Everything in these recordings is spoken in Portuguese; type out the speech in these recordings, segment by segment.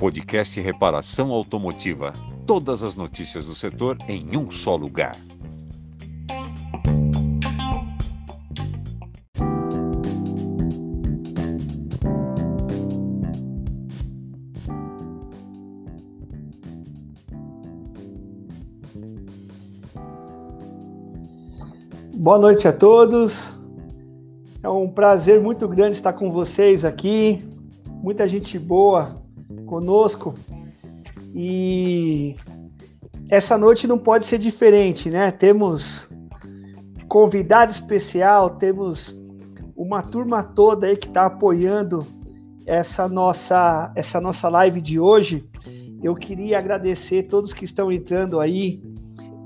Podcast Reparação Automotiva. Todas as notícias do setor em um só lugar. Boa noite a todos. Um prazer muito grande estar com vocês aqui. Muita gente boa conosco. E essa noite não pode ser diferente, né? Temos convidado especial, temos uma turma toda aí que está apoiando essa nossa essa nossa live de hoje. Eu queria agradecer todos que estão entrando aí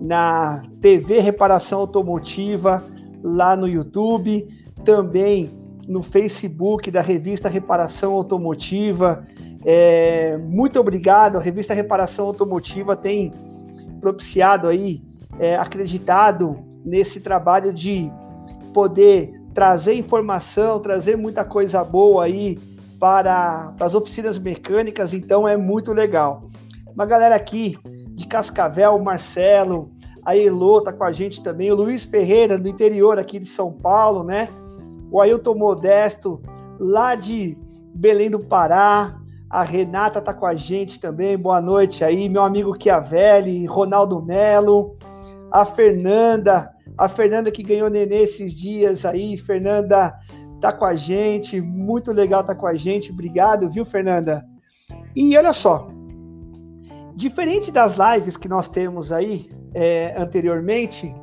na TV Reparação Automotiva, lá no YouTube, também no Facebook da revista Reparação Automotiva, é, muito obrigado. A revista Reparação Automotiva tem propiciado aí, é, acreditado nesse trabalho de poder trazer informação, trazer muita coisa boa aí para, para as oficinas mecânicas, então é muito legal. Uma galera aqui de Cascavel, Marcelo, a Elô tá com a gente também, o Luiz Ferreira, do interior aqui de São Paulo, né? O Ailton Modesto, lá de Belém do Pará, a Renata tá com a gente também. Boa noite aí, meu amigo Chiavelli, Ronaldo Melo, a Fernanda, a Fernanda que ganhou nenê esses dias aí. Fernanda tá com a gente, muito legal tá com a gente. Obrigado, viu, Fernanda? E olha só, diferente das lives que nós temos aí é, anteriormente,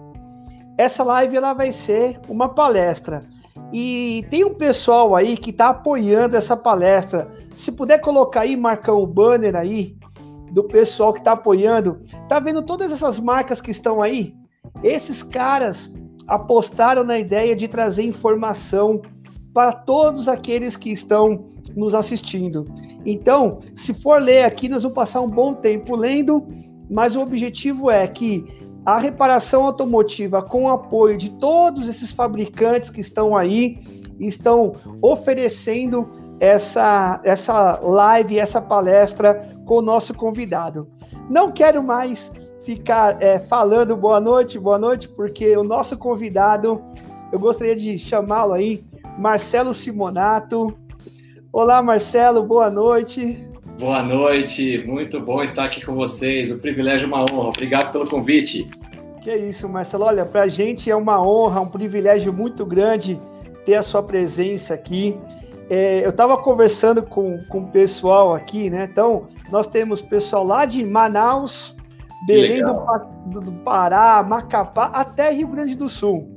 essa live ela vai ser uma palestra. E tem um pessoal aí que está apoiando essa palestra. Se puder colocar aí, marcar o banner aí do pessoal que está apoiando. Tá vendo todas essas marcas que estão aí? Esses caras apostaram na ideia de trazer informação para todos aqueles que estão nos assistindo. Então, se for ler aqui, nós vamos passar um bom tempo lendo, mas o objetivo é que a reparação automotiva, com o apoio de todos esses fabricantes que estão aí, estão oferecendo essa, essa live, essa palestra com o nosso convidado. Não quero mais ficar é, falando boa noite, boa noite, porque o nosso convidado, eu gostaria de chamá-lo aí, Marcelo Simonato. Olá, Marcelo, boa noite. Boa noite, muito bom estar aqui com vocês. O privilégio é uma honra. Obrigado pelo convite. Que isso, Marcelo. Olha, para a gente é uma honra, um privilégio muito grande ter a sua presença aqui. É, eu estava conversando com, com o pessoal aqui, né? Então, nós temos pessoal lá de Manaus, Belém do, do, Pará, Macapá, até Rio Grande do Sul.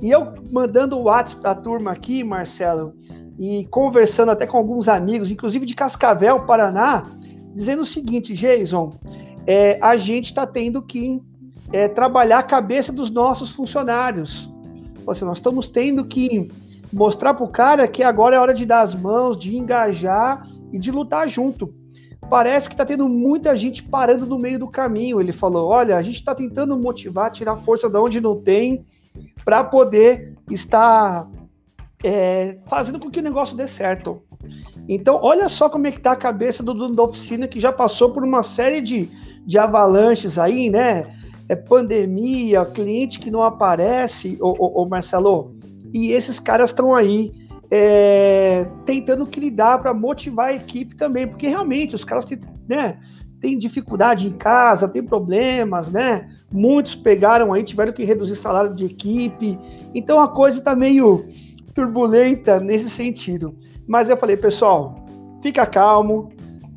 E eu mandando o WhatsApp para a turma aqui, Marcelo, e conversando até com alguns amigos, inclusive de Cascavel, Paraná, dizendo o seguinte, Jason, é, a gente está tendo que é, trabalhar a cabeça dos nossos funcionários. Ou seja, nós estamos tendo que mostrar para o cara que agora é hora de dar as mãos, de engajar e de lutar junto. Parece que está tendo muita gente parando no meio do caminho. Ele falou: olha, a gente está tentando motivar, tirar força de onde não tem, para poder estar é, fazendo com que o negócio dê certo. Então, olha só como é que tá a cabeça do dono da oficina que já passou por uma série de, de avalanches aí, né? É pandemia, cliente que não aparece, ô, ô, ô Marcelo, e esses caras estão aí é, tentando que lidar para motivar a equipe também, porque realmente os caras têm, né, têm dificuldade em casa, têm problemas, né? Muitos pegaram aí, tiveram que reduzir salário de equipe, então a coisa está meio turbulenta nesse sentido. Mas eu falei, pessoal, fica calmo.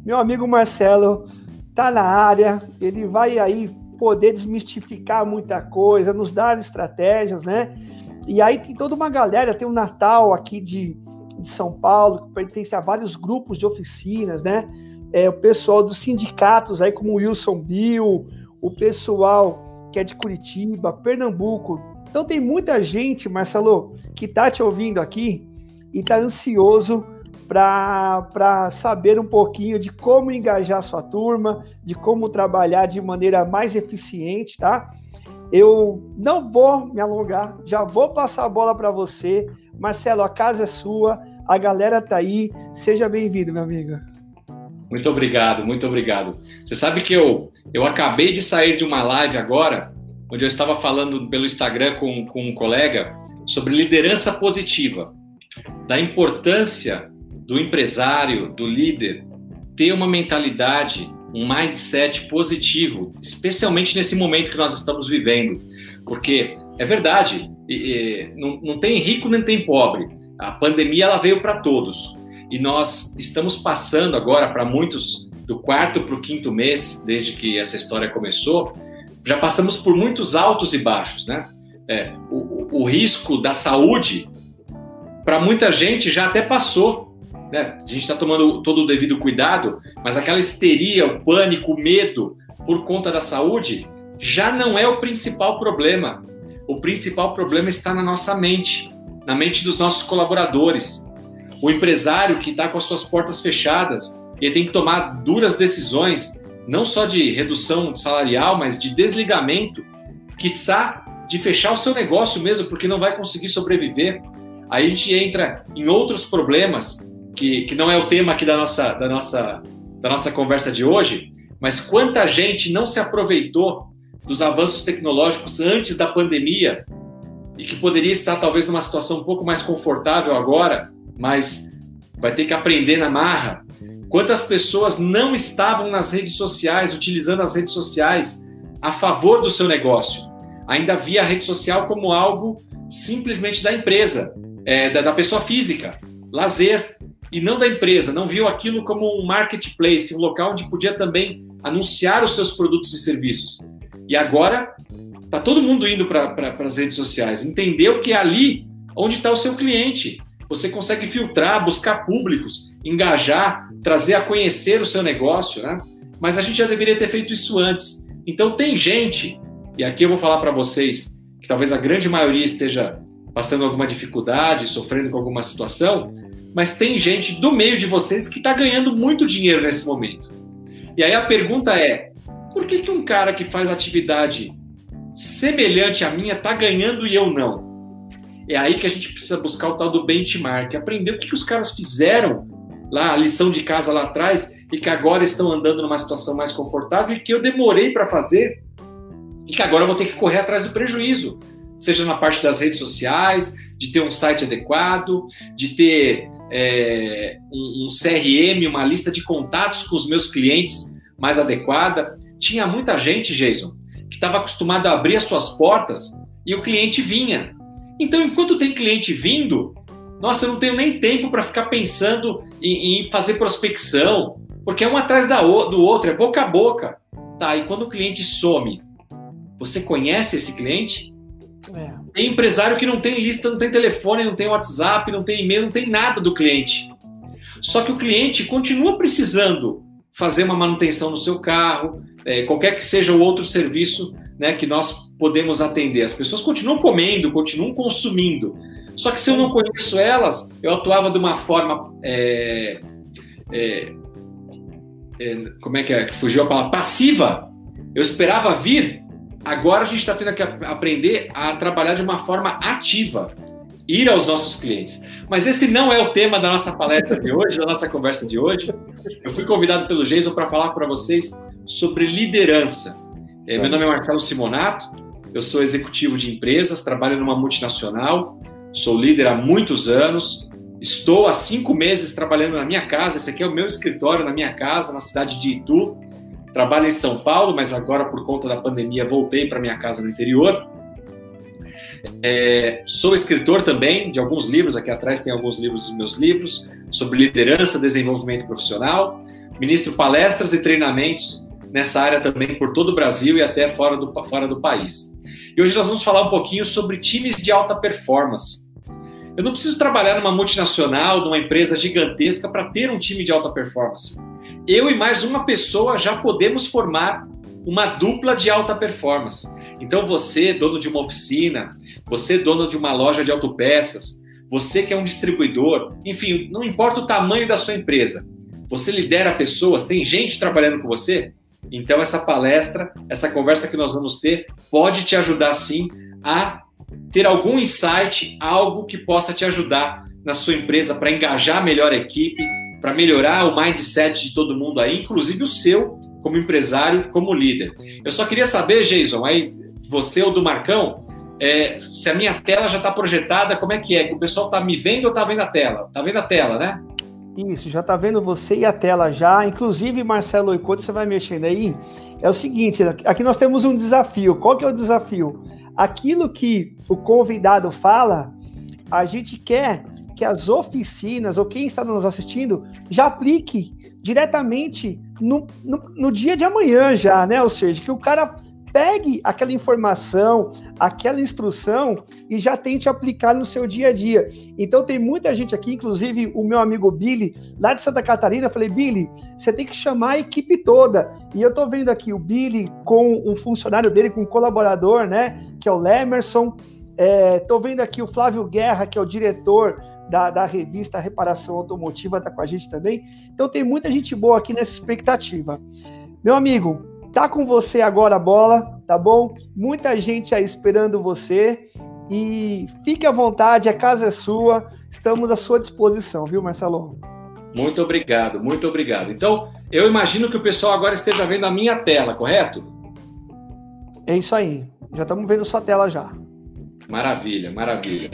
Meu amigo Marcelo tá na área, ele vai aí poder desmistificar muita coisa, nos dar estratégias, né? E aí tem toda uma galera, tem o Natal aqui de, de São Paulo, que pertence a vários grupos de oficinas, né? É, o pessoal dos sindicatos aí, como o Wilson Bill, o pessoal que é de Curitiba, Pernambuco, então tem muita gente, Marcelo, que está te ouvindo aqui e está ansioso para saber um pouquinho de como engajar sua turma, de como trabalhar de maneira mais eficiente, tá? Eu não vou me alongar, já vou passar a bola para você. Marcelo, a casa é sua, a galera tá aí. Seja bem-vindo, meu amigo. Muito obrigado, muito obrigado. Você sabe que eu, eu acabei de sair de uma live agora, onde eu estava falando pelo Instagram com, com um colega sobre liderança positiva, da importância do empresário, do líder, ter uma mentalidade, um mindset positivo, especialmente nesse momento que nós estamos vivendo. Porque é verdade, não, não tem rico nem tem pobre. A pandemia ela veio para todos. E nós estamos passando agora para muitos do quarto para o quinto mês, desde que essa história começou, já passamos por muitos altos e baixos, né? É, o, o risco da saúde, para muita gente, já até passou. Né? A gente está tomando todo o devido cuidado, mas aquela histeria, o pânico, o medo por conta da saúde já não é o principal problema. O principal problema está na nossa mente, na mente dos nossos colaboradores. O empresário que está com as suas portas fechadas e tem que tomar duras decisões, não só de redução salarial, mas de desligamento, quiçá de fechar o seu negócio mesmo, porque não vai conseguir sobreviver. Aí a gente entra em outros problemas, que, que não é o tema aqui da nossa, da, nossa, da nossa conversa de hoje, mas quanta gente não se aproveitou dos avanços tecnológicos antes da pandemia e que poderia estar talvez numa situação um pouco mais confortável agora, mas vai ter que aprender na marra. Quantas pessoas não estavam nas redes sociais, utilizando as redes sociais a favor do seu negócio? ainda via a rede social como algo simplesmente da empresa, é, da, da pessoa física, lazer, e não da empresa, não viu aquilo como um marketplace, um local onde podia também anunciar os seus produtos e serviços. E agora está todo mundo indo para pra, as redes sociais, entendeu que é ali onde está o seu cliente. Você consegue filtrar, buscar públicos, engajar, trazer a conhecer o seu negócio, né? Mas a gente já deveria ter feito isso antes. Então tem gente e aqui eu vou falar para vocês que talvez a grande maioria esteja passando alguma dificuldade, sofrendo com alguma situação, mas tem gente do meio de vocês que está ganhando muito dinheiro nesse momento. E aí a pergunta é: por que, que um cara que faz atividade semelhante à minha está ganhando e eu não? É aí que a gente precisa buscar o tal do benchmark, aprender o que, que os caras fizeram lá, a lição de casa lá atrás, e que agora estão andando numa situação mais confortável e que eu demorei para fazer e que agora eu vou ter que correr atrás do prejuízo, seja na parte das redes sociais, de ter um site adequado, de ter é, um, um CRM, uma lista de contatos com os meus clientes mais adequada. Tinha muita gente, Jason, que estava acostumado a abrir as suas portas e o cliente vinha. Então, enquanto tem cliente vindo, nossa, eu não tenho nem tempo para ficar pensando em, em, fazer prospecção, porque é um atrás da, do outro, é boca a boca. Tá, e quando o cliente some, você conhece esse cliente? É. Tem empresário que não tem lista, não tem telefone, não tem WhatsApp, não tem e-mail, não tem nada do cliente. Só que o cliente continua precisando fazer uma manutenção no seu carro, é, qualquer que seja o outro serviço né, que nós podemos atender. As pessoas continuam comendo, continuam consumindo. Só que se eu não conheço elas, eu atuava de uma forma. É, é, é como é que é? Fugiu a palavra? Passiva. Eu esperava vir Agora a gente está tendo que aprender a trabalhar de uma forma ativa, ir aos nossos clientes. Mas esse não é o tema da nossa palestra de hoje, da nossa conversa de hoje. Eu fui convidado pelo Jason para falar para vocês sobre liderança. É, meu nome é Marcelo Simonato, eu sou executivo de empresas, trabalho numa multinacional, sou líder há muitos anos, estou há cinco meses trabalhando na minha casa, esse aqui é o meu escritório na minha casa, na cidade de Itu. Trabalho em São Paulo, mas agora por conta da pandemia voltei para minha casa no interior. É, sou escritor também de alguns livros, aqui atrás tem alguns livros dos meus livros sobre liderança, desenvolvimento profissional. Ministro palestras e treinamentos nessa área também por todo o Brasil e até fora do, fora do país. E hoje nós vamos falar um pouquinho sobre times de alta performance. Eu não preciso trabalhar numa multinacional, numa empresa gigantesca para ter um time de alta performance eu e mais uma pessoa já podemos formar uma dupla de alta performance. Então, você, dono de uma oficina, você, dono de uma loja de autopeças, você que é um distribuidor, enfim, não importa o tamanho da sua empresa, você lidera pessoas, tem gente trabalhando com você? Então, essa palestra, essa conversa que nós vamos ter, pode te ajudar sim a ter algum insight, algo que possa te ajudar na sua empresa para engajar melhor a equipe, para melhorar o mindset de todo mundo aí, inclusive o seu como empresário, como líder. Eu só queria saber, Jason, aí você ou do Marcão, é, se a minha tela já está projetada, como é que é? Que o pessoal está me vendo ou está vendo a tela? Está vendo a tela, né? Isso, já está vendo você e a tela já. Inclusive, Marcelo, enquanto você vai mexendo aí, é o seguinte: aqui nós temos um desafio. Qual que é o desafio? Aquilo que o convidado fala, a gente quer que as oficinas ou quem está nos assistindo já aplique diretamente no, no, no dia de amanhã já, né? Ou seja, que o cara pegue aquela informação, aquela instrução e já tente aplicar no seu dia a dia. Então tem muita gente aqui, inclusive o meu amigo Billy, lá de Santa Catarina, eu falei, Billy, você tem que chamar a equipe toda. E eu tô vendo aqui o Billy com um funcionário dele, com um colaborador, né, que é o Lemerson. É, tô vendo aqui o Flávio Guerra, que é o diretor da, da, revista Reparação Automotiva, tá com a gente também. Então tem muita gente boa aqui nessa expectativa. Meu amigo, Tá com você agora a bola, tá bom? Muita gente aí esperando você. E fique à vontade, a casa é sua. Estamos à sua disposição, viu, Marcelo? Muito obrigado, muito obrigado. Então, eu imagino que o pessoal agora esteja vendo a minha tela, correto? É isso aí. Já estamos vendo sua tela já. Maravilha, maravilha.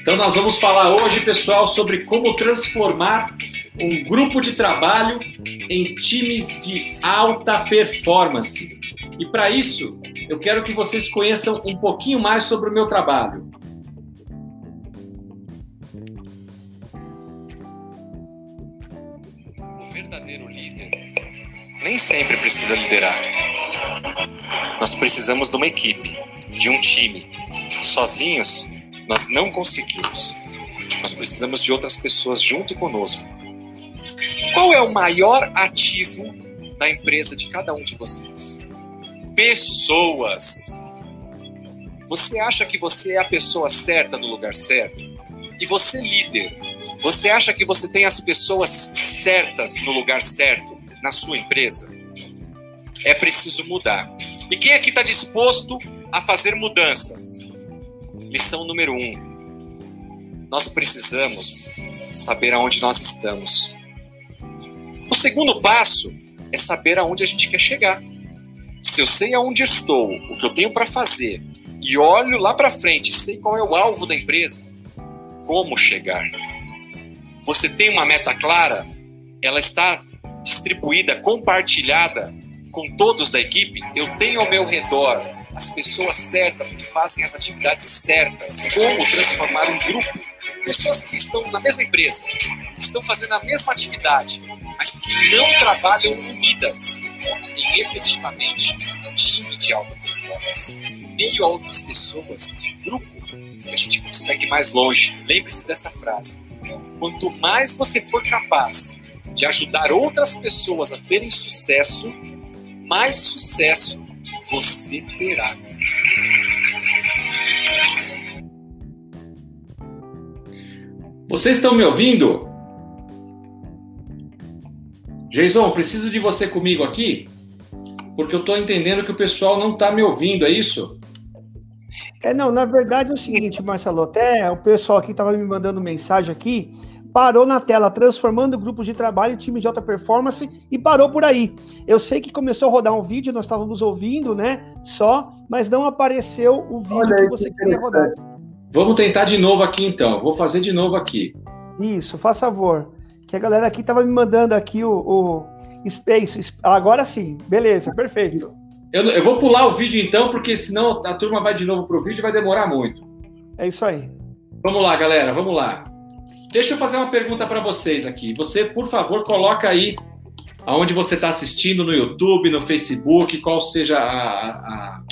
Então, nós vamos falar hoje, pessoal, sobre como transformar um grupo de trabalho em times de alta performance. E para isso, eu quero que vocês conheçam um pouquinho mais sobre o meu trabalho. O verdadeiro líder nem sempre precisa liderar. Nós precisamos de uma equipe, de um time. Sozinhos, nós não conseguimos. Nós precisamos de outras pessoas junto conosco qual é o maior ativo da empresa de cada um de vocês? Pessoas. Você acha que você é a pessoa certa no lugar certo? E você, líder, você acha que você tem as pessoas certas no lugar certo na sua empresa? É preciso mudar. E quem aqui está disposto a fazer mudanças? Lição número um: nós precisamos saber aonde nós estamos. O segundo passo é saber aonde a gente quer chegar. Se eu sei aonde estou, o que eu tenho para fazer, e olho lá para frente, sei qual é o alvo da empresa, como chegar? Você tem uma meta clara? Ela está distribuída, compartilhada com todos da equipe? Eu tenho ao meu redor as pessoas certas que fazem as atividades certas. Como transformar um grupo? Pessoas que estão na mesma empresa, que estão fazendo a mesma atividade, mas que não trabalham unidas em efetivamente um time de alta performance. Em meio a outras pessoas, em grupo, que a gente consegue mais longe. Lembre-se dessa frase. Quanto mais você for capaz de ajudar outras pessoas a terem sucesso, mais sucesso você terá. Vocês estão me ouvindo? Jason, preciso de você comigo aqui, porque eu estou entendendo que o pessoal não está me ouvindo, é isso? É, não, na verdade é o seguinte, Marcelo, até o pessoal aqui estava me mandando mensagem aqui, parou na tela, transformando o grupo de trabalho em time de alta performance e parou por aí. Eu sei que começou a rodar um vídeo, nós estávamos ouvindo, né, só, mas não apareceu o vídeo Olha, que você que queria rodar. Vamos tentar de novo aqui então, vou fazer de novo aqui. Isso, faz favor que a galera aqui tava me mandando aqui o, o Space. Agora sim, beleza, perfeito. Eu, eu, vou pular o vídeo então, porque senão a turma vai de novo pro vídeo e vai demorar muito. É isso aí. Vamos lá, galera, vamos lá. Deixa eu fazer uma pergunta para vocês aqui. Você, por favor, coloca aí aonde você está assistindo no YouTube, no Facebook, qual seja a, a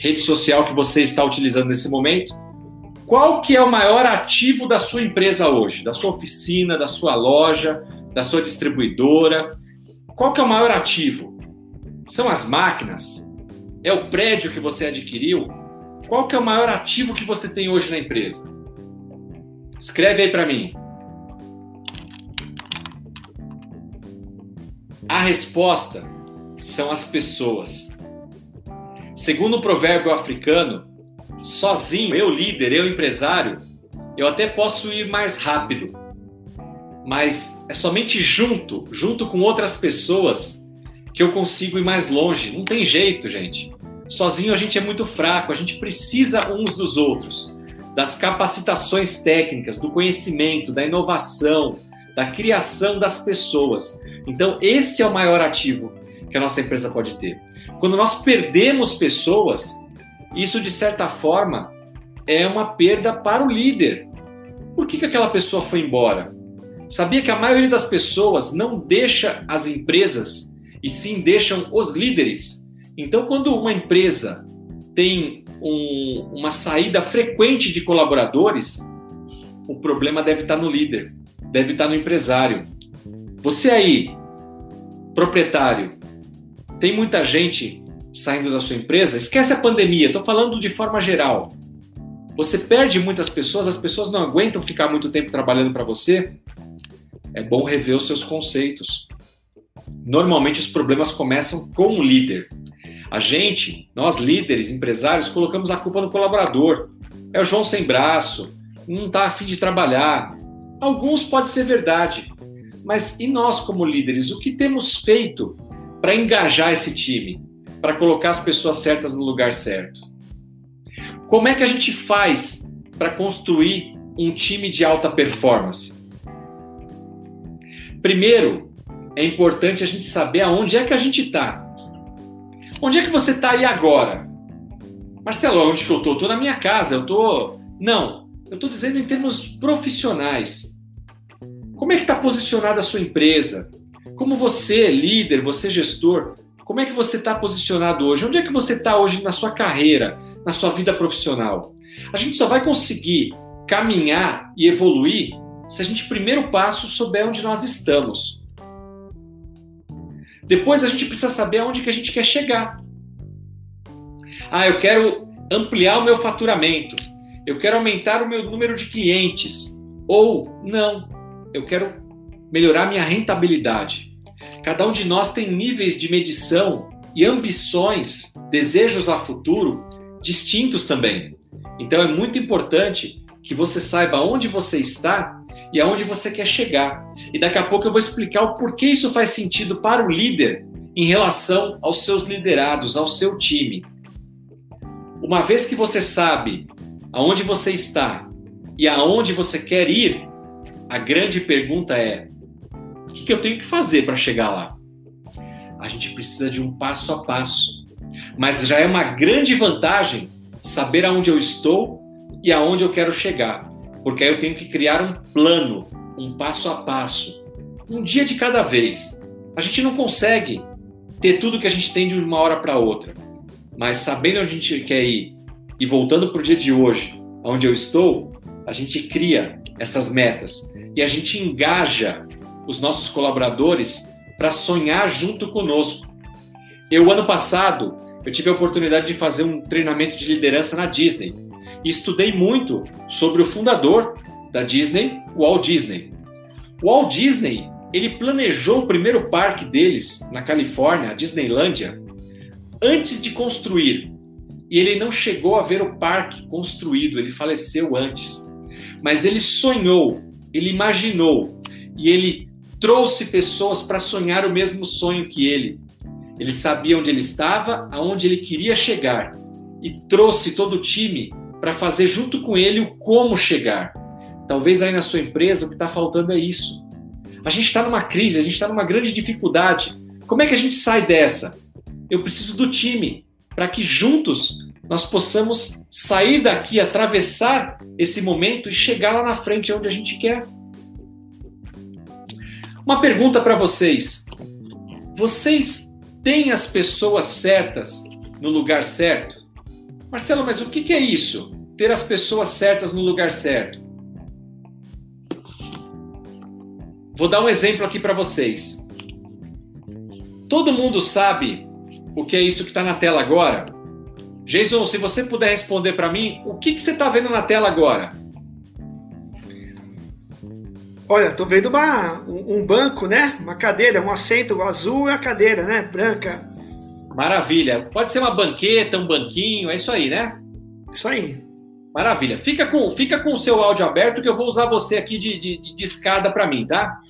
rede social que você está utilizando nesse momento. Qual que é o maior ativo da sua empresa hoje? Da sua oficina, da sua loja, da sua distribuidora? Qual que é o maior ativo? São as máquinas? É o prédio que você adquiriu? Qual que é o maior ativo que você tem hoje na empresa? Escreve aí para mim. A resposta são as pessoas. Segundo o provérbio africano, sozinho, eu líder, eu empresário, eu até posso ir mais rápido, mas é somente junto, junto com outras pessoas, que eu consigo ir mais longe. Não tem jeito, gente. Sozinho a gente é muito fraco, a gente precisa uns dos outros, das capacitações técnicas, do conhecimento, da inovação, da criação das pessoas. Então, esse é o maior ativo que a nossa empresa pode ter. Quando nós perdemos pessoas, isso de certa forma é uma perda para o líder. Por que, que aquela pessoa foi embora? Sabia que a maioria das pessoas não deixa as empresas e sim deixam os líderes. Então, quando uma empresa tem um, uma saída frequente de colaboradores, o problema deve estar no líder, deve estar no empresário. Você aí, proprietário, tem muita gente saindo da sua empresa? Esquece a pandemia, estou falando de forma geral. Você perde muitas pessoas, as pessoas não aguentam ficar muito tempo trabalhando para você. É bom rever os seus conceitos. Normalmente os problemas começam com o líder. A gente, nós líderes, empresários, colocamos a culpa no colaborador. É o João sem braço, não está afim de trabalhar. Alguns pode ser verdade, mas e nós como líderes, o que temos feito para engajar esse time, para colocar as pessoas certas no lugar certo? Como é que a gente faz para construir um time de alta performance? Primeiro, é importante a gente saber aonde é que a gente está. Onde é que você está aí agora? Marcelo, onde que eu estou? Estou na minha casa, eu estou... Não, eu estou dizendo em termos profissionais. Como é que está posicionada a sua empresa? Como você, líder, você gestor, como é que você está posicionado hoje? Onde é que você está hoje na sua carreira, na sua vida profissional? A gente só vai conseguir caminhar e evoluir se a gente, primeiro passo, souber onde nós estamos. Depois a gente precisa saber aonde que a gente quer chegar. Ah, eu quero ampliar o meu faturamento. Eu quero aumentar o meu número de clientes. Ou não, eu quero melhorar minha rentabilidade. Cada um de nós tem níveis de medição e ambições, desejos a futuro distintos também. Então é muito importante que você saiba onde você está e aonde você quer chegar. E daqui a pouco eu vou explicar o porquê isso faz sentido para o líder em relação aos seus liderados, ao seu time. Uma vez que você sabe aonde você está e aonde você quer ir, a grande pergunta é: o que, eu tenho que fazer para chegar lá? A gente precisa de um passo a passo. Mas já é uma grande vantagem saber aonde eu estou e aonde eu quero chegar. Porque aí eu tenho que criar um plano, um passo a passo, um dia de cada vez. A gente não consegue ter tudo que a gente tem de uma hora para outra. Mas sabendo onde a gente quer ir e voltando para o dia de hoje, onde eu estou, a gente cria essas metas e a gente engaja os nossos colaboradores para sonhar junto conosco. Eu, ano passado, eu tive a oportunidade de fazer um treinamento de liderança na Disney e estudei muito sobre o fundador da Disney, o Walt Disney. O Walt Disney, ele planejou o primeiro parque deles na Califórnia, a Disneylândia, antes de construir. E ele não chegou a ver o parque construído, ele faleceu antes. Mas ele sonhou, ele imaginou e ele trouxe pessoas para sonhar o mesmo sonho que ele. Ele sabia onde ele estava, aonde ele queria chegar e trouxe todo o time para fazer junto com ele o como chegar. Talvez aí na sua empresa o que está faltando é isso. A gente está numa crise, a gente está numa grande dificuldade. Como é que a gente sai dessa? Eu preciso do time para que juntos nós possamos sair daqui, atravessar esse momento e chegar lá na frente onde a gente quer. Uma pergunta para vocês: vocês têm as pessoas certas no lugar certo? Marcelo, mas o que é isso? Ter as pessoas certas no lugar certo? Vou dar um exemplo aqui para vocês. Todo mundo sabe o que é isso que está na tela agora? Jason, se você puder responder para mim, o que, que você está vendo na tela agora? Olha, tô vendo uma, um, banco, né? Uma cadeira, um assento azul e a cadeira, né? Branca. Maravilha. Pode ser uma banqueta, um banquinho, é isso aí, né? Isso aí. Maravilha. Fica com, fica com o seu áudio aberto que eu vou usar você aqui de, de, de escada para mim, tá?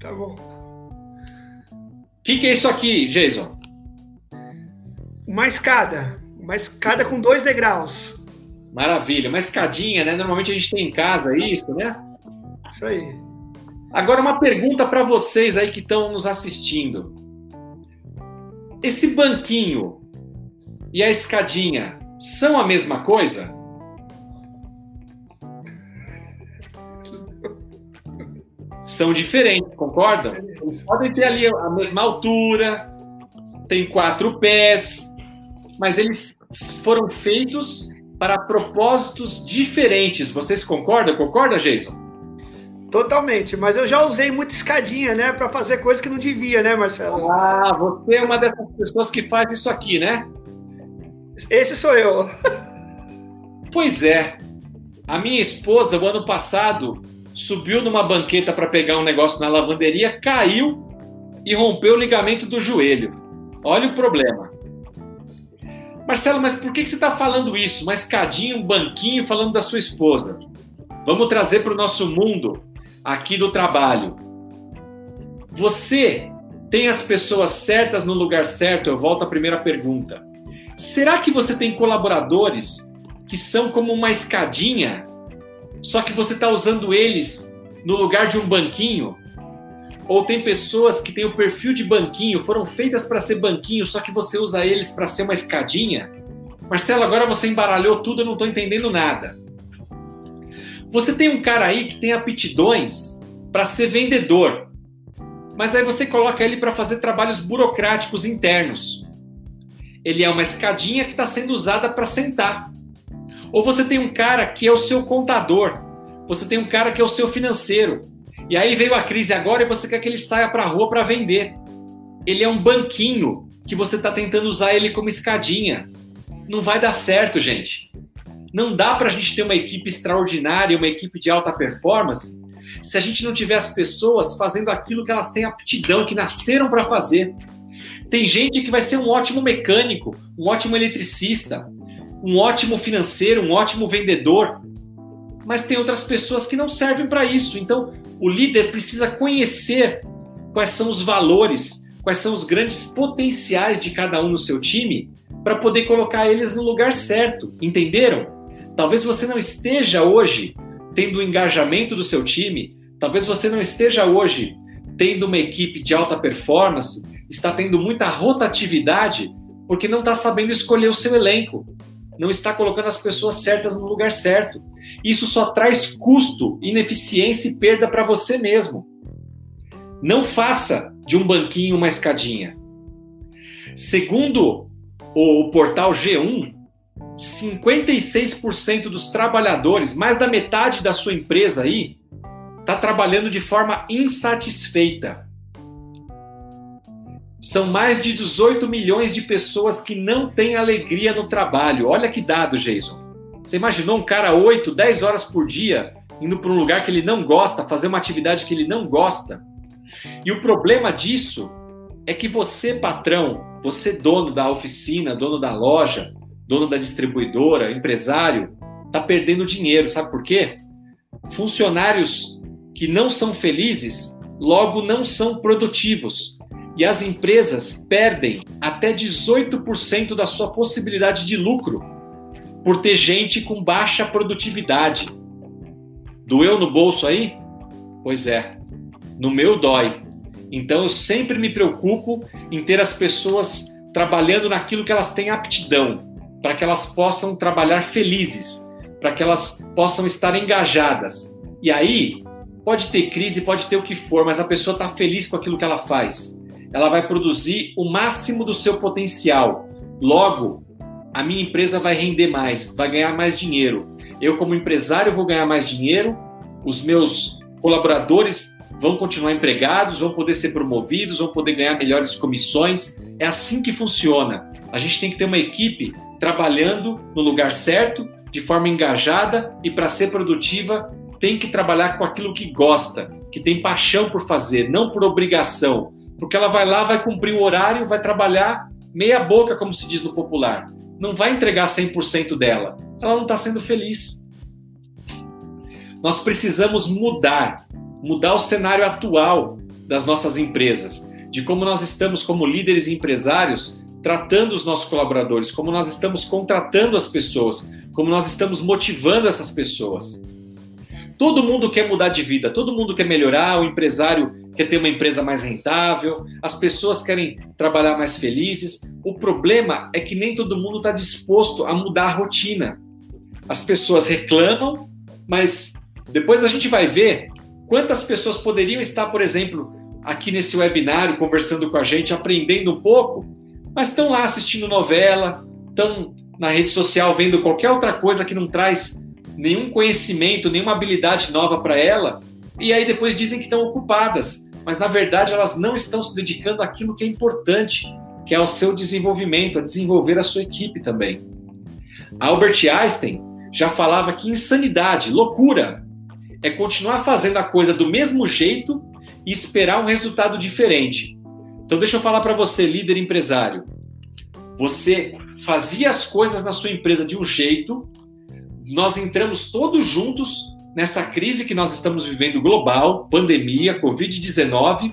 Tá bom. O que, que é isso aqui, Jason? Uma escada. Uma escada com dois degraus. Maravilha. Uma escadinha, né? Normalmente a gente tem em casa isso, né? Isso aí. Agora, uma pergunta para vocês aí que estão nos assistindo. Esse banquinho e a escadinha são a mesma coisa? São diferentes, concordam? Eles podem ter ali a mesma altura, tem quatro pés, mas eles foram feitos para propósitos diferentes. Vocês concordam? Concorda, Jason? Totalmente, mas eu já usei muita escadinha, né, para fazer coisa que não devia, né, Marcelo? Ah, você é uma dessas pessoas que faz isso aqui, né? Esse sou eu. Pois é. A minha esposa, o ano passado, subiu numa banqueta para pegar um negócio na lavanderia, caiu e rompeu o ligamento do joelho. Olha o problema. Marcelo, mas por que você está falando isso? Uma escadinha, um banquinho falando da sua esposa. Vamos trazer para o nosso mundo aqui do trabalho. Você tem as pessoas certas no lugar certo? Eu volto à primeira pergunta. Será que você tem colaboradores que são como uma escadinha, só que você está usando eles no lugar de um banquinho? Ou tem pessoas que têm o perfil de banquinho, foram feitas para ser banquinho, só que você usa eles para ser uma escadinha? Marcelo, agora você embaralhou tudo, eu não estou entendendo nada. Você tem um cara aí que tem aptidões para ser vendedor, mas aí você coloca ele para fazer trabalhos burocráticos internos. Ele é uma escadinha que está sendo usada para sentar. Ou você tem um cara que é o seu contador, você tem um cara que é o seu financeiro. E aí veio a crise agora e você quer que ele saia para a rua para vender. Ele é um banquinho que você está tentando usar ele como escadinha. Não vai dar certo, gente. Não dá para a gente ter uma equipe extraordinária, uma equipe de alta performance, se a gente não tiver as pessoas fazendo aquilo que elas têm aptidão, que nasceram para fazer. Tem gente que vai ser um ótimo mecânico, um ótimo eletricista, um ótimo financeiro, um ótimo vendedor, mas tem outras pessoas que não servem para isso. Então, o líder precisa conhecer quais são os valores, quais são os grandes potenciais de cada um no seu time, para poder colocar eles no lugar certo. Entenderam? Talvez você não esteja hoje tendo o engajamento do seu time, talvez você não esteja hoje tendo uma equipe de alta performance, está tendo muita rotatividade porque não está sabendo escolher o seu elenco, não está colocando as pessoas certas no lugar certo. Isso só traz custo, ineficiência e perda para você mesmo. Não faça de um banquinho uma escadinha. Segundo o portal G1, 56% dos trabalhadores, mais da metade da sua empresa aí, está trabalhando de forma insatisfeita. São mais de 18 milhões de pessoas que não têm alegria no trabalho. Olha que dado, Jason. Você imaginou um cara 8, 10 horas por dia indo para um lugar que ele não gosta, fazer uma atividade que ele não gosta? E o problema disso é que você, patrão, você, dono da oficina, dono da loja, dono da distribuidora, empresário, está perdendo dinheiro. Sabe por quê? Funcionários que não são felizes, logo não são produtivos. E as empresas perdem até 18% da sua possibilidade de lucro por ter gente com baixa produtividade. Doeu no bolso aí? Pois é, no meu dói. Então eu sempre me preocupo em ter as pessoas trabalhando naquilo que elas têm aptidão para que elas possam trabalhar felizes, para que elas possam estar engajadas. E aí, pode ter crise, pode ter o que for, mas a pessoa está feliz com aquilo que ela faz. Ela vai produzir o máximo do seu potencial. Logo, a minha empresa vai render mais, vai ganhar mais dinheiro. Eu, como empresário, vou ganhar mais dinheiro, os meus colaboradores vão continuar empregados, vão poder ser promovidos, vão poder ganhar melhores comissões. É assim que funciona. A gente tem que ter uma equipe trabalhando no lugar certo, de forma engajada e para ser produtiva tem que trabalhar com aquilo que gosta, que tem paixão por fazer, não por obrigação. Porque ela vai lá, vai cumprir o horário, vai trabalhar meia boca, como se diz no popular. Não vai entregar 100% dela. ela não está sendo feliz. Nós precisamos mudar, mudar o cenário atual das nossas empresas, de como nós estamos como líderes empresários tratando os nossos colaboradores, como nós estamos contratando as pessoas, como nós estamos motivando essas pessoas. Todo mundo quer mudar de vida, todo mundo quer melhorar, o empresário quer ter uma empresa mais rentável, as pessoas querem trabalhar mais felizes. O problema é que nem todo mundo está disposto a mudar a rotina. As pessoas reclamam, mas depois a gente vai ver quantas pessoas poderiam estar, por exemplo, aqui nesse webinário conversando com a gente, aprendendo um pouco, mas estão lá assistindo novela, estão na rede social vendo qualquer outra coisa que não traz nenhum conhecimento, nenhuma habilidade nova para ela, e aí depois dizem que estão ocupadas, mas na verdade elas não estão se dedicando àquilo que é importante, que é ao seu desenvolvimento, a desenvolver a sua equipe também. Albert Einstein já falava que insanidade, loucura, é continuar fazendo a coisa do mesmo jeito e esperar um resultado diferente. Então deixa eu falar para você, líder empresário. Você fazia as coisas na sua empresa de um jeito, nós entramos todos juntos nessa crise que nós estamos vivendo global, pandemia, Covid-19.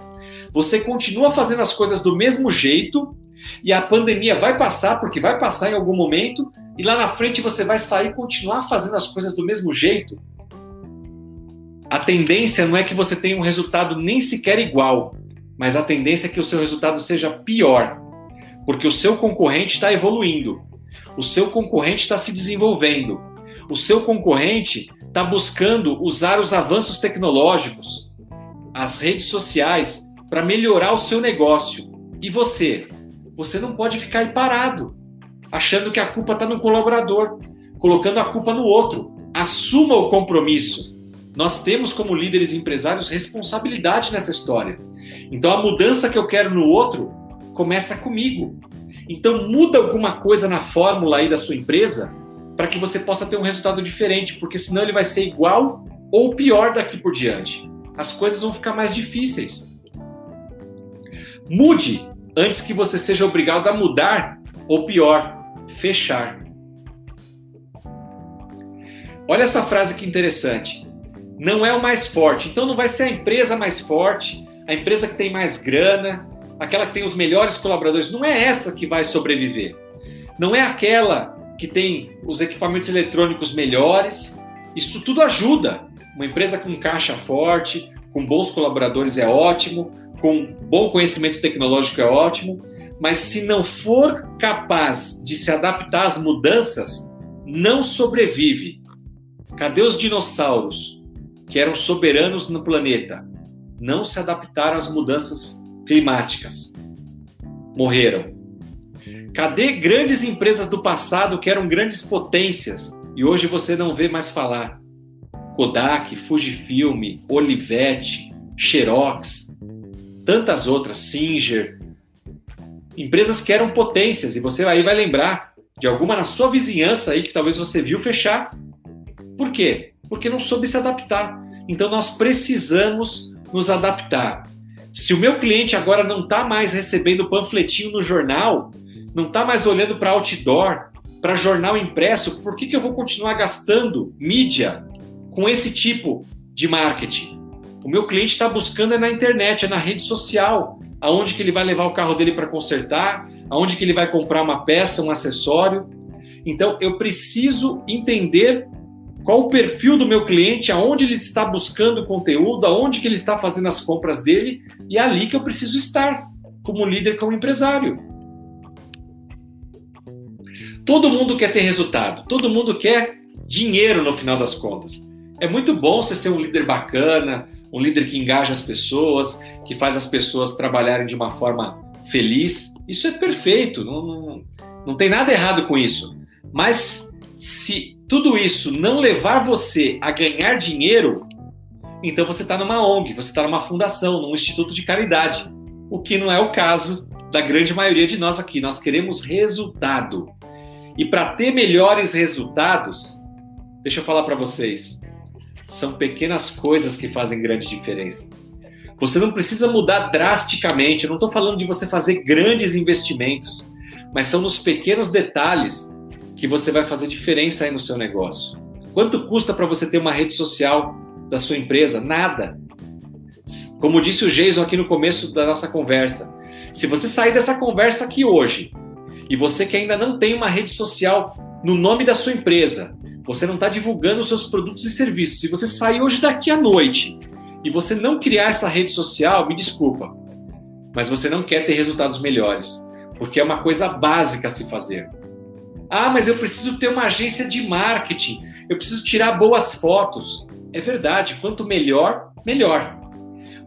Você continua fazendo as coisas do mesmo jeito e a pandemia vai passar, porque vai passar em algum momento, e lá na frente você vai sair e continuar fazendo as coisas do mesmo jeito. A tendência não é que você tenha um resultado nem sequer igual, mas a tendência é que o seu resultado seja pior, porque o seu concorrente está evoluindo, o seu concorrente está se desenvolvendo, o seu concorrente está buscando usar os avanços tecnológicos, as redes sociais, para melhorar o seu negócio. E você? Você não pode ficar aí parado, achando que a culpa está no colaborador, colocando a culpa no outro. Assuma o compromisso. Nós temos, como líderes empresários, responsabilidade nessa história. Então, a mudança que eu quero no outro começa comigo. Então, muda alguma coisa na fórmula aí da sua empresa para que você possa ter um resultado diferente, porque senão ele vai ser igual ou pior daqui por diante. As coisas vão ficar mais difíceis. Mude antes que você seja obrigado a mudar ou pior, fechar. Olha essa frase que interessante não é o mais forte. Então não vai ser a empresa mais forte, a empresa que tem mais grana, aquela que tem os melhores colaboradores. Não é essa que vai sobreviver. Não é aquela que tem os equipamentos eletrônicos melhores. Isso tudo ajuda. Uma empresa com caixa forte, com bons colaboradores é ótimo, com bom conhecimento tecnológico é ótimo, mas se não for capaz de se adaptar às mudanças, não sobrevive. Cadê os dinossauros? que eram soberanos no planeta, não se adaptaram às mudanças climáticas. Morreram. Cadê grandes empresas do passado que eram grandes potências e hoje você não vê mais falar? Kodak, Fujifilm, Olivetti, Xerox, tantas outras, Singer. Empresas que eram potências e você aí vai lembrar de alguma na sua vizinhança aí que talvez você viu fechar. Por quê? Porque não soube se adaptar. Então nós precisamos nos adaptar. Se o meu cliente agora não está mais recebendo panfletinho no jornal, não está mais olhando para outdoor, para jornal impresso, por que, que eu vou continuar gastando mídia com esse tipo de marketing? O meu cliente está buscando é na internet, é na rede social, aonde que ele vai levar o carro dele para consertar, aonde que ele vai comprar uma peça, um acessório. Então eu preciso entender qual o perfil do meu cliente, aonde ele está buscando conteúdo, aonde que ele está fazendo as compras dele, e é ali que eu preciso estar, como líder, como empresário. Todo mundo quer ter resultado, todo mundo quer dinheiro no final das contas. É muito bom você ser um líder bacana, um líder que engaja as pessoas, que faz as pessoas trabalharem de uma forma feliz. Isso é perfeito, não, não, não tem nada errado com isso. Mas se tudo isso não levar você a ganhar dinheiro, então você está numa ONG, você está numa fundação, num instituto de caridade. O que não é o caso da grande maioria de nós aqui. Nós queremos resultado. E para ter melhores resultados, deixa eu falar para vocês, são pequenas coisas que fazem grande diferença. Você não precisa mudar drasticamente, eu não estou falando de você fazer grandes investimentos, mas são nos pequenos detalhes que você vai fazer diferença aí no seu negócio. Quanto custa para você ter uma rede social da sua empresa? Nada. Como disse o Jason aqui no começo da nossa conversa, se você sair dessa conversa aqui hoje e você que ainda não tem uma rede social no nome da sua empresa, você não está divulgando os seus produtos e serviços, se você sair hoje daqui à noite e você não criar essa rede social, me desculpa, mas você não quer ter resultados melhores, porque é uma coisa básica a se fazer. Ah, mas eu preciso ter uma agência de marketing, eu preciso tirar boas fotos. É verdade, quanto melhor, melhor.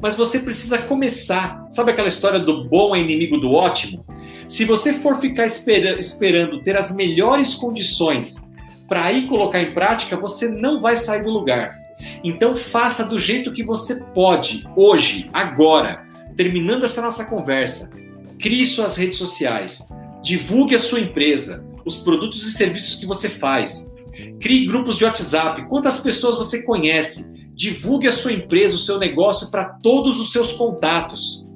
Mas você precisa começar. Sabe aquela história do bom é inimigo do ótimo? Se você for ficar espera esperando ter as melhores condições para aí colocar em prática, você não vai sair do lugar. Então faça do jeito que você pode, hoje, agora, terminando essa nossa conversa. Crie suas redes sociais, divulgue a sua empresa, os produtos e serviços que você faz. Crie grupos de WhatsApp. Quantas pessoas você conhece? Divulgue a sua empresa, o seu negócio para todos os seus contatos.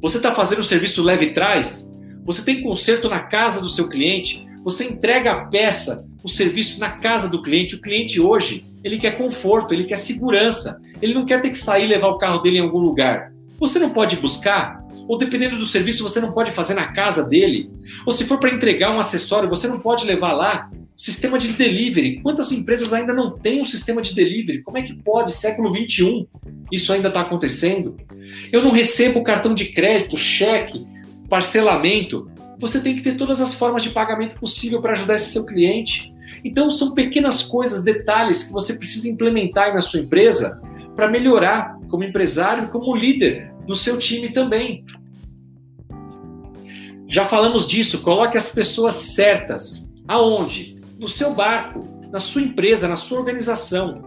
Você está fazendo o serviço leve e traz? Você tem conserto na casa do seu cliente? Você entrega a peça, o serviço na casa do cliente? O cliente hoje, ele quer conforto, ele quer segurança. Ele não quer ter que sair e levar o carro dele em algum lugar. Você não pode buscar? Ou dependendo do serviço, você não pode fazer na casa dele? Ou se for para entregar um acessório, você não pode levar lá? Sistema de delivery. Quantas empresas ainda não têm um sistema de delivery? Como é que pode, século 21, isso ainda está acontecendo? Eu não recebo cartão de crédito, cheque, parcelamento. Você tem que ter todas as formas de pagamento possível para ajudar esse seu cliente. Então, são pequenas coisas, detalhes que você precisa implementar na sua empresa para melhorar como empresário e como líder no seu time também. Já falamos disso, coloque as pessoas certas. Aonde? no seu barco, na sua empresa, na sua organização.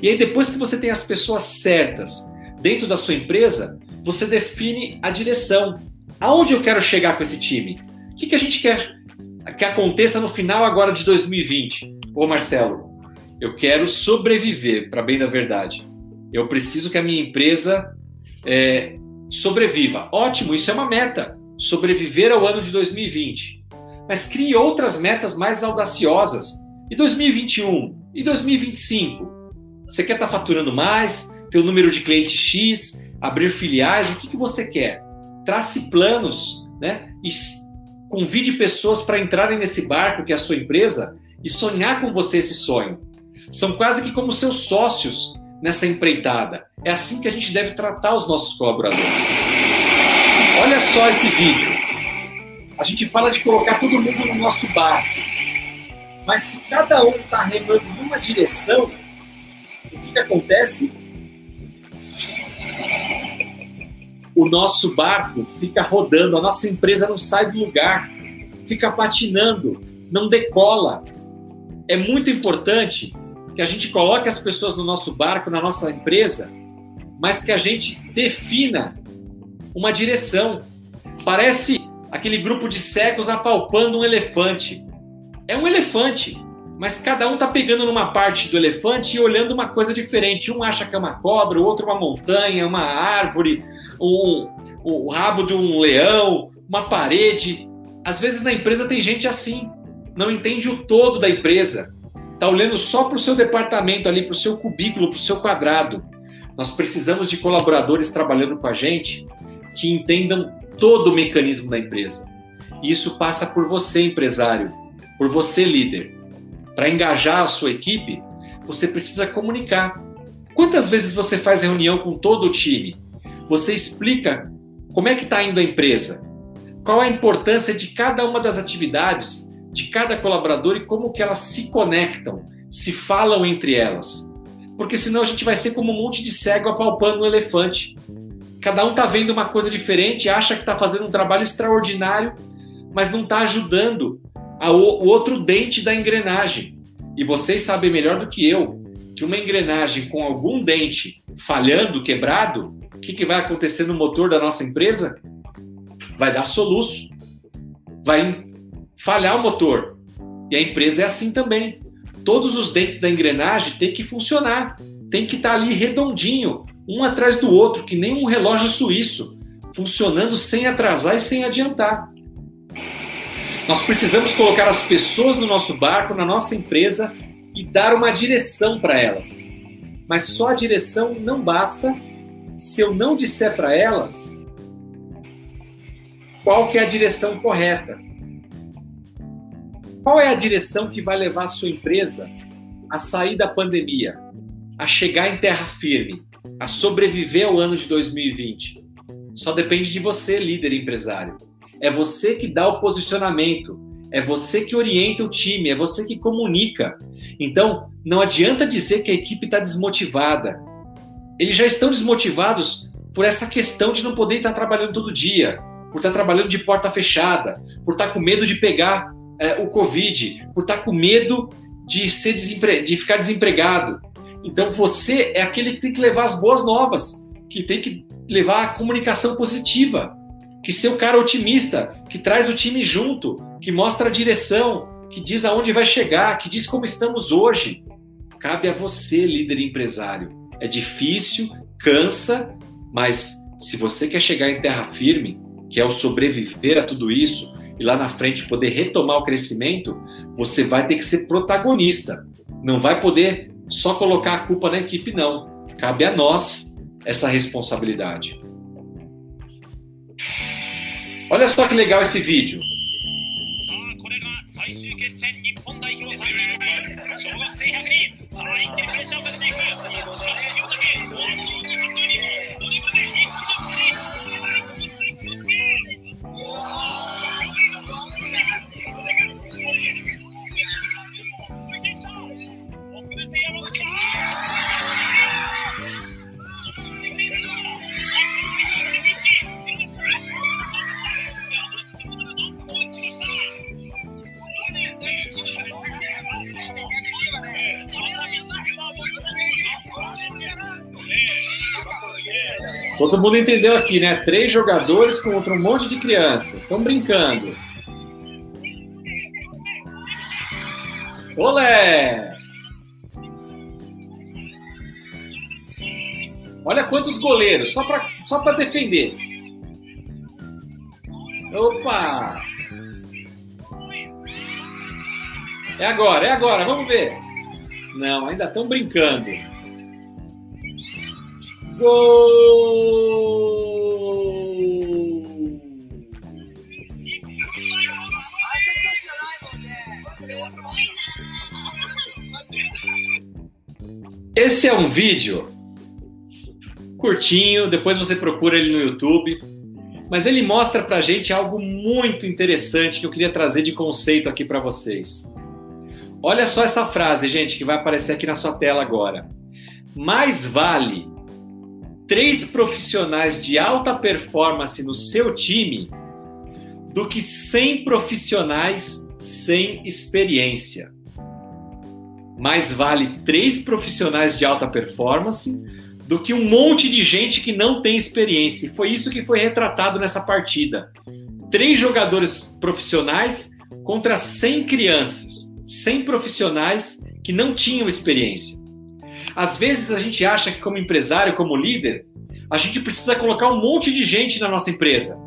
E aí, depois que você tem as pessoas certas dentro da sua empresa, você define a direção. Aonde eu quero chegar com esse time? O que, que a gente quer que aconteça no final agora de 2020? Ô Marcelo, eu quero sobreviver, para bem da verdade. Eu preciso que a minha empresa é, sobreviva. Ótimo, isso é uma meta. Sobreviver ao ano de 2020 mas crie outras metas mais audaciosas. E 2021? E 2025? Você quer estar tá faturando mais? Ter o um número de clientes X? Abrir filiais? O que, que você quer? Trace planos, né? E convide pessoas para entrarem nesse barco que é a sua empresa e sonhar com você esse sonho. São quase que como seus sócios nessa empreitada. É assim que a gente deve tratar os nossos colaboradores. Olha só esse vídeo. A gente fala de colocar todo mundo no nosso barco. Mas se cada um está remando numa direção, o que, que acontece? O nosso barco fica rodando, a nossa empresa não sai do lugar, fica patinando, não decola. É muito importante que a gente coloque as pessoas no nosso barco, na nossa empresa, mas que a gente defina uma direção. Parece aquele grupo de cegos apalpando um elefante. É um elefante, mas cada um está pegando numa parte do elefante e olhando uma coisa diferente. Um acha que é uma cobra, o outro uma montanha, uma árvore, um, o rabo de um leão, uma parede. Às vezes na empresa tem gente assim, não entende o todo da empresa. Está olhando só para o seu departamento ali, para o seu cubículo, para o seu quadrado. Nós precisamos de colaboradores trabalhando com a gente que entendam todo o mecanismo da empresa. E isso passa por você, empresário, por você, líder. Para engajar a sua equipe, você precisa comunicar. Quantas vezes você faz reunião com todo o time? Você explica como é que está indo a empresa? Qual a importância de cada uma das atividades, de cada colaborador e como que elas se conectam, se falam entre elas? Porque senão a gente vai ser como um monte de cego apalpando um elefante. Cada um está vendo uma coisa diferente, acha que está fazendo um trabalho extraordinário, mas não está ajudando o outro dente da engrenagem. E vocês sabem melhor do que eu que uma engrenagem com algum dente falhando, quebrado, o que, que vai acontecer no motor da nossa empresa? Vai dar soluço, vai falhar o motor. E a empresa é assim também. Todos os dentes da engrenagem têm que funcionar, tem que estar tá ali redondinho, um atrás do outro, que nem um relógio suíço, funcionando sem atrasar e sem adiantar. Nós precisamos colocar as pessoas no nosso barco, na nossa empresa e dar uma direção para elas. Mas só a direção não basta se eu não disser para elas qual que é a direção correta. Qual é a direção que vai levar a sua empresa a sair da pandemia, a chegar em terra firme, a sobreviver ao ano de 2020? Só depende de você, líder empresário. É você que dá o posicionamento, é você que orienta o time, é você que comunica. Então, não adianta dizer que a equipe está desmotivada. Eles já estão desmotivados por essa questão de não poder estar trabalhando todo dia, por estar trabalhando de porta fechada, por estar com medo de pegar é, o Covid, por estar com medo de, ser desempre... de ficar desempregado. Então, você é aquele que tem que levar as boas novas, que tem que levar a comunicação positiva, que ser o cara otimista, que traz o time junto, que mostra a direção, que diz aonde vai chegar, que diz como estamos hoje. Cabe a você, líder empresário. É difícil, cansa, mas se você quer chegar em terra firme, que é o sobreviver a tudo isso e lá na frente poder retomar o crescimento, você vai ter que ser protagonista. Não vai poder só colocar a culpa na equipe, não. Cabe a nós essa responsabilidade. Olha só que legal esse vídeo. Todo mundo entendeu aqui, né? Três jogadores contra um monte de criança. Estão brincando. Olé! Olha quantos goleiros, só para só defender. Opa! É agora, é agora, vamos ver. Não, ainda estão brincando. Gol! Esse é um vídeo curtinho, depois você procura ele no YouTube, mas ele mostra pra gente algo muito interessante que eu queria trazer de conceito aqui para vocês. Olha só essa frase, gente, que vai aparecer aqui na sua tela agora. Mais vale três profissionais de alta performance no seu time do que 100 profissionais sem experiência. Mais vale três profissionais de alta performance do que um monte de gente que não tem experiência. E foi isso que foi retratado nessa partida. Três jogadores profissionais contra 100 crianças, 100 profissionais que não tinham experiência. Às vezes a gente acha que, como empresário, como líder, a gente precisa colocar um monte de gente na nossa empresa.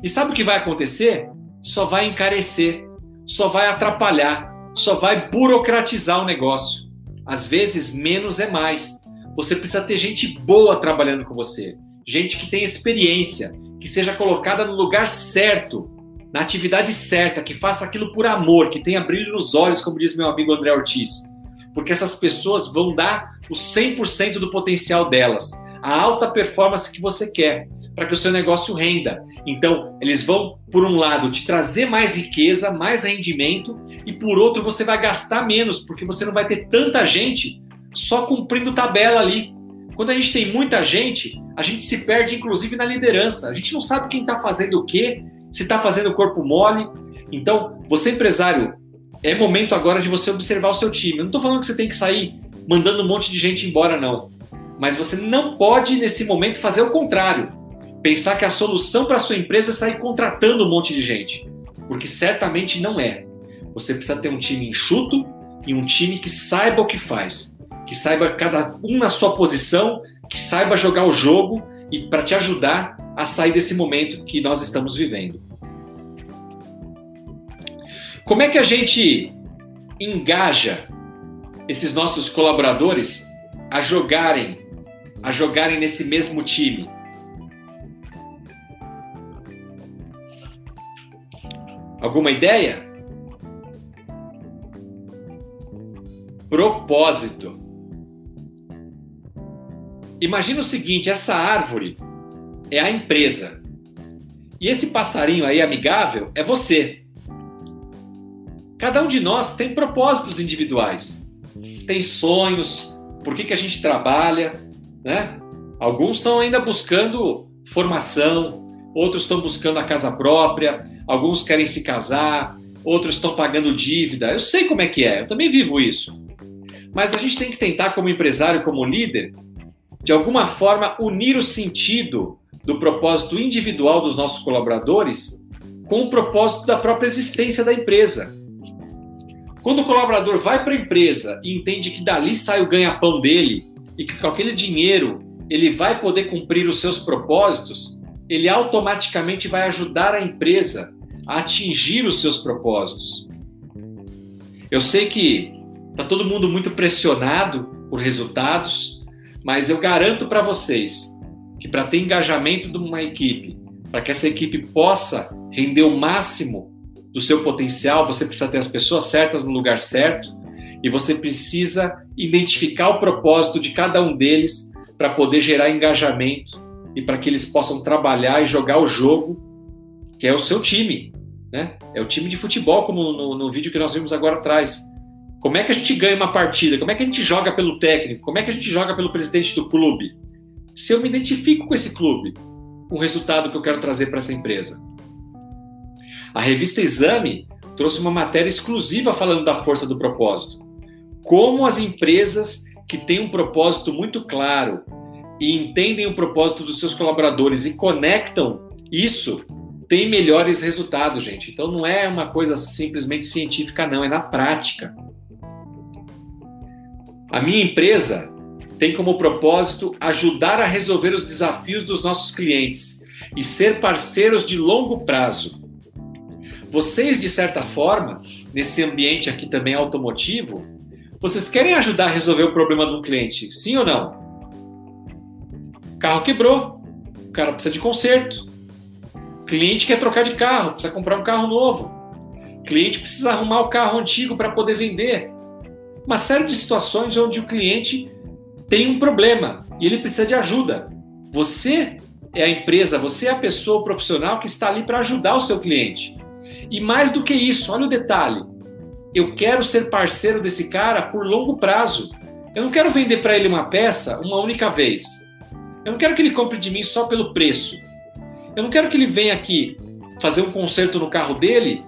E sabe o que vai acontecer? Só vai encarecer, só vai atrapalhar, só vai burocratizar o negócio. Às vezes, menos é mais. Você precisa ter gente boa trabalhando com você, gente que tem experiência, que seja colocada no lugar certo, na atividade certa, que faça aquilo por amor, que tenha brilho nos olhos, como diz meu amigo André Ortiz porque essas pessoas vão dar o 100% do potencial delas, a alta performance que você quer, para que o seu negócio renda. Então, eles vão, por um lado, te trazer mais riqueza, mais rendimento, e por outro, você vai gastar menos, porque você não vai ter tanta gente só cumprindo tabela ali. Quando a gente tem muita gente, a gente se perde, inclusive, na liderança. A gente não sabe quem está fazendo o quê, se está fazendo corpo mole. Então, você, empresário, é momento agora de você observar o seu time. Eu não estou falando que você tem que sair mandando um monte de gente embora, não. Mas você não pode, nesse momento, fazer o contrário. Pensar que a solução para a sua empresa é sair contratando um monte de gente. Porque certamente não é. Você precisa ter um time enxuto e um time que saiba o que faz. Que saiba cada um na sua posição, que saiba jogar o jogo e para te ajudar a sair desse momento que nós estamos vivendo. Como é que a gente engaja esses nossos colaboradores a jogarem, a jogarem nesse mesmo time? Alguma ideia? Propósito. Imagina o seguinte: essa árvore é a empresa. E esse passarinho aí amigável é você. Cada um de nós tem propósitos individuais, tem sonhos, por que, que a gente trabalha, né? Alguns estão ainda buscando formação, outros estão buscando a casa própria, alguns querem se casar, outros estão pagando dívida. Eu sei como é que é, eu também vivo isso. Mas a gente tem que tentar, como empresário, como líder, de alguma forma unir o sentido do propósito individual dos nossos colaboradores com o propósito da própria existência da empresa. Quando o colaborador vai para a empresa e entende que dali sai o ganha-pão dele e que com aquele dinheiro ele vai poder cumprir os seus propósitos, ele automaticamente vai ajudar a empresa a atingir os seus propósitos. Eu sei que está todo mundo muito pressionado por resultados, mas eu garanto para vocês que para ter engajamento de uma equipe, para que essa equipe possa render o máximo do seu potencial, você precisa ter as pessoas certas no lugar certo e você precisa identificar o propósito de cada um deles para poder gerar engajamento e para que eles possam trabalhar e jogar o jogo que é o seu time, né? É o time de futebol, como no, no vídeo que nós vimos agora atrás. Como é que a gente ganha uma partida? Como é que a gente joga pelo técnico? Como é que a gente joga pelo presidente do clube? Se eu me identifico com esse clube, o resultado que eu quero trazer para essa empresa. A revista Exame trouxe uma matéria exclusiva falando da força do propósito. Como as empresas que têm um propósito muito claro e entendem o propósito dos seus colaboradores e conectam isso, têm melhores resultados, gente. Então não é uma coisa simplesmente científica, não, é na prática. A minha empresa tem como propósito ajudar a resolver os desafios dos nossos clientes e ser parceiros de longo prazo. Vocês, de certa forma, nesse ambiente aqui também automotivo, vocês querem ajudar a resolver o problema de um cliente, sim ou não? Carro quebrou, o cara precisa de conserto. Cliente quer trocar de carro, precisa comprar um carro novo. Cliente precisa arrumar o carro antigo para poder vender uma série de situações onde o cliente tem um problema e ele precisa de ajuda. Você é a empresa, você é a pessoa profissional que está ali para ajudar o seu cliente. E mais do que isso, olha o detalhe. Eu quero ser parceiro desse cara por longo prazo. Eu não quero vender para ele uma peça uma única vez. Eu não quero que ele compre de mim só pelo preço. Eu não quero que ele venha aqui fazer um conserto no carro dele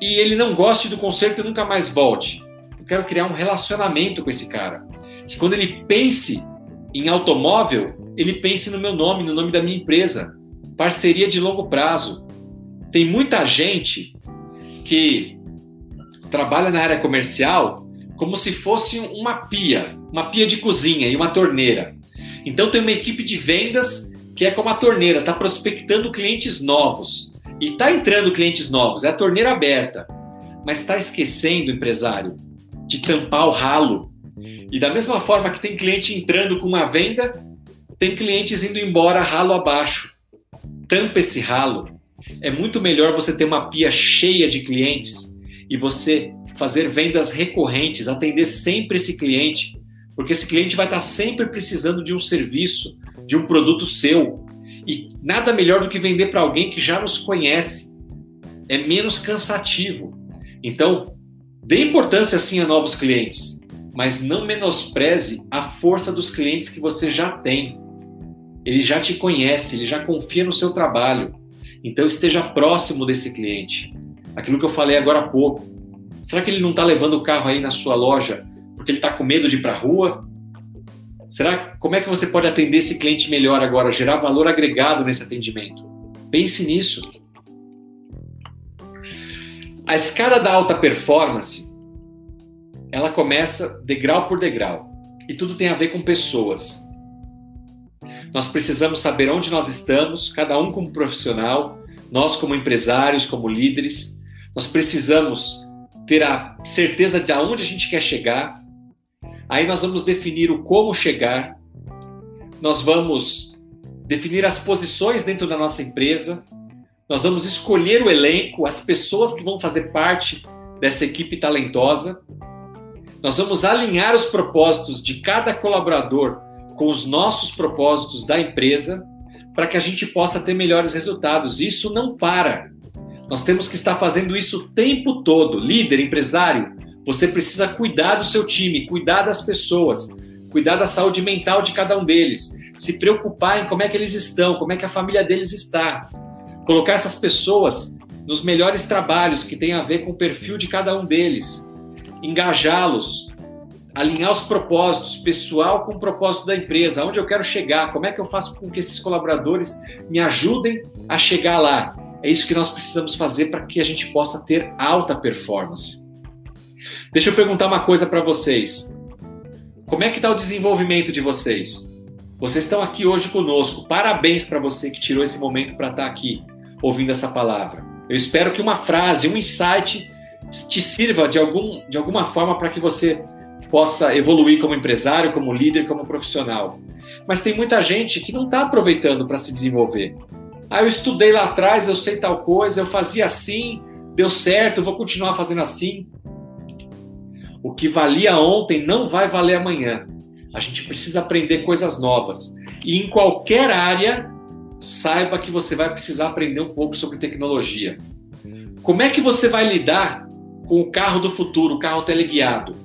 e ele não goste do conserto e nunca mais volte eu quero criar um relacionamento com esse cara. Que quando ele pense em automóvel, ele pense no meu nome, no nome da minha empresa. Parceria de longo prazo. Tem muita gente que trabalha na área comercial como se fosse uma pia, uma pia de cozinha e uma torneira. Então tem uma equipe de vendas que é como a torneira, está prospectando clientes novos. E está entrando clientes novos, é a torneira aberta. Mas está esquecendo, empresário, de tampar o ralo. E da mesma forma que tem cliente entrando com uma venda, tem clientes indo embora ralo abaixo. Tampa esse ralo. É muito melhor você ter uma pia cheia de clientes e você fazer vendas recorrentes, atender sempre esse cliente, porque esse cliente vai estar sempre precisando de um serviço, de um produto seu. E nada melhor do que vender para alguém que já nos conhece. É menos cansativo. Então, Dê importância sim a novos clientes, mas não menospreze a força dos clientes que você já tem. Ele já te conhece, ele já confia no seu trabalho. Então esteja próximo desse cliente. Aquilo que eu falei agora há pouco. Será que ele não está levando o carro aí na sua loja porque ele está com medo de ir para a rua? Será como é que você pode atender esse cliente melhor agora, gerar valor agregado nesse atendimento? Pense nisso. A escada da alta performance, ela começa degrau por degrau e tudo tem a ver com pessoas. Nós precisamos saber onde nós estamos, cada um como profissional, nós como empresários, como líderes. Nós precisamos ter a certeza de aonde a gente quer chegar. Aí nós vamos definir o como chegar. Nós vamos definir as posições dentro da nossa empresa. Nós vamos escolher o elenco, as pessoas que vão fazer parte dessa equipe talentosa. Nós vamos alinhar os propósitos de cada colaborador com os nossos propósitos da empresa para que a gente possa ter melhores resultados. Isso não para. Nós temos que estar fazendo isso o tempo todo. Líder, empresário, você precisa cuidar do seu time, cuidar das pessoas, cuidar da saúde mental de cada um deles, se preocupar em como é que eles estão, como é que a família deles está. Colocar essas pessoas nos melhores trabalhos que têm a ver com o perfil de cada um deles, engajá-los, alinhar os propósitos pessoal com o propósito da empresa, aonde eu quero chegar, como é que eu faço com que esses colaboradores me ajudem a chegar lá. É isso que nós precisamos fazer para que a gente possa ter alta performance. Deixa eu perguntar uma coisa para vocês. Como é que está o desenvolvimento de vocês? Vocês estão aqui hoje conosco. Parabéns para você que tirou esse momento para estar aqui ouvindo essa palavra. Eu espero que uma frase, um insight te sirva de, algum, de alguma forma para que você possa evoluir como empresário, como líder, como profissional. Mas tem muita gente que não está aproveitando para se desenvolver. Ah, eu estudei lá atrás, eu sei tal coisa, eu fazia assim, deu certo, vou continuar fazendo assim. O que valia ontem não vai valer amanhã. A gente precisa aprender coisas novas. E em qualquer área, saiba que você vai precisar aprender um pouco sobre tecnologia. Como é que você vai lidar com o carro do futuro, o carro teleguiado?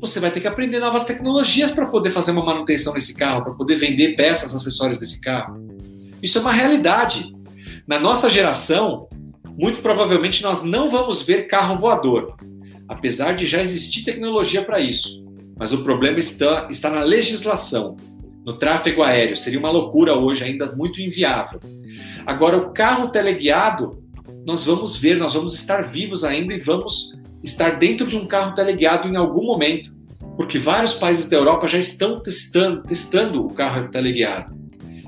Você vai ter que aprender novas tecnologias para poder fazer uma manutenção desse carro, para poder vender peças, acessórios desse carro. Isso é uma realidade. Na nossa geração, muito provavelmente nós não vamos ver carro voador, apesar de já existir tecnologia para isso. Mas o problema está, está na legislação, no tráfego aéreo. Seria uma loucura hoje, ainda muito inviável. Agora, o carro teleguiado, nós vamos ver, nós vamos estar vivos ainda e vamos estar dentro de um carro teleguiado em algum momento, porque vários países da Europa já estão testando, testando o carro teleguiado.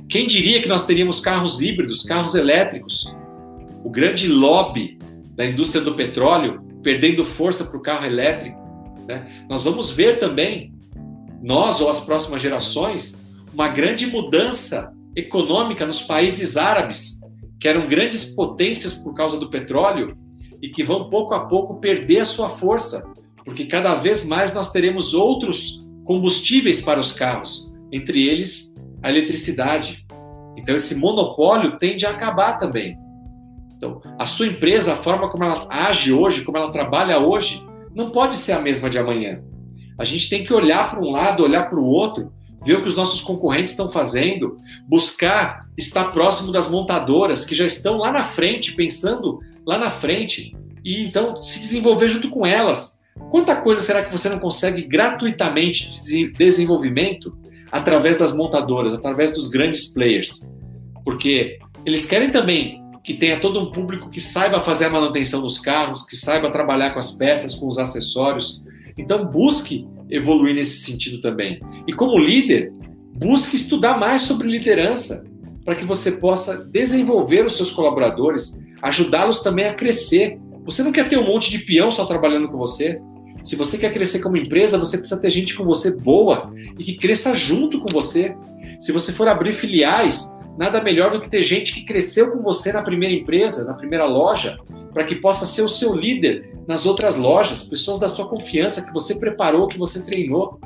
Quem diria que nós teríamos carros híbridos, carros elétricos? O grande lobby da indústria do petróleo perdendo força para o carro elétrico. Né? Nós vamos ver também, nós ou as próximas gerações, uma grande mudança econômica nos países árabes, que eram grandes potências por causa do petróleo, e que vão pouco a pouco perder a sua força, porque cada vez mais nós teremos outros combustíveis para os carros, entre eles a eletricidade. Então esse monopólio tende a acabar também. Então, a sua empresa, a forma como ela age hoje, como ela trabalha hoje, não pode ser a mesma de amanhã. A gente tem que olhar para um lado, olhar para o outro, ver o que os nossos concorrentes estão fazendo, buscar estar próximo das montadoras que já estão lá na frente, pensando lá na frente e então se desenvolver junto com elas. Quanta coisa será que você não consegue gratuitamente de desenvolvimento através das montadoras, através dos grandes players? Porque eles querem também que tenha todo um público que saiba fazer a manutenção dos carros, que saiba trabalhar com as peças, com os acessórios. Então busque evoluir nesse sentido também. E como líder, busque estudar mais sobre liderança para que você possa desenvolver os seus colaboradores, ajudá-los também a crescer. Você não quer ter um monte de peão só trabalhando com você. Se você quer crescer como empresa, você precisa ter gente com você boa e que cresça junto com você. Se você for abrir filiais, nada melhor do que ter gente que cresceu com você na primeira empresa, na primeira loja, para que possa ser o seu líder nas outras lojas, pessoas da sua confiança que você preparou, que você treinou.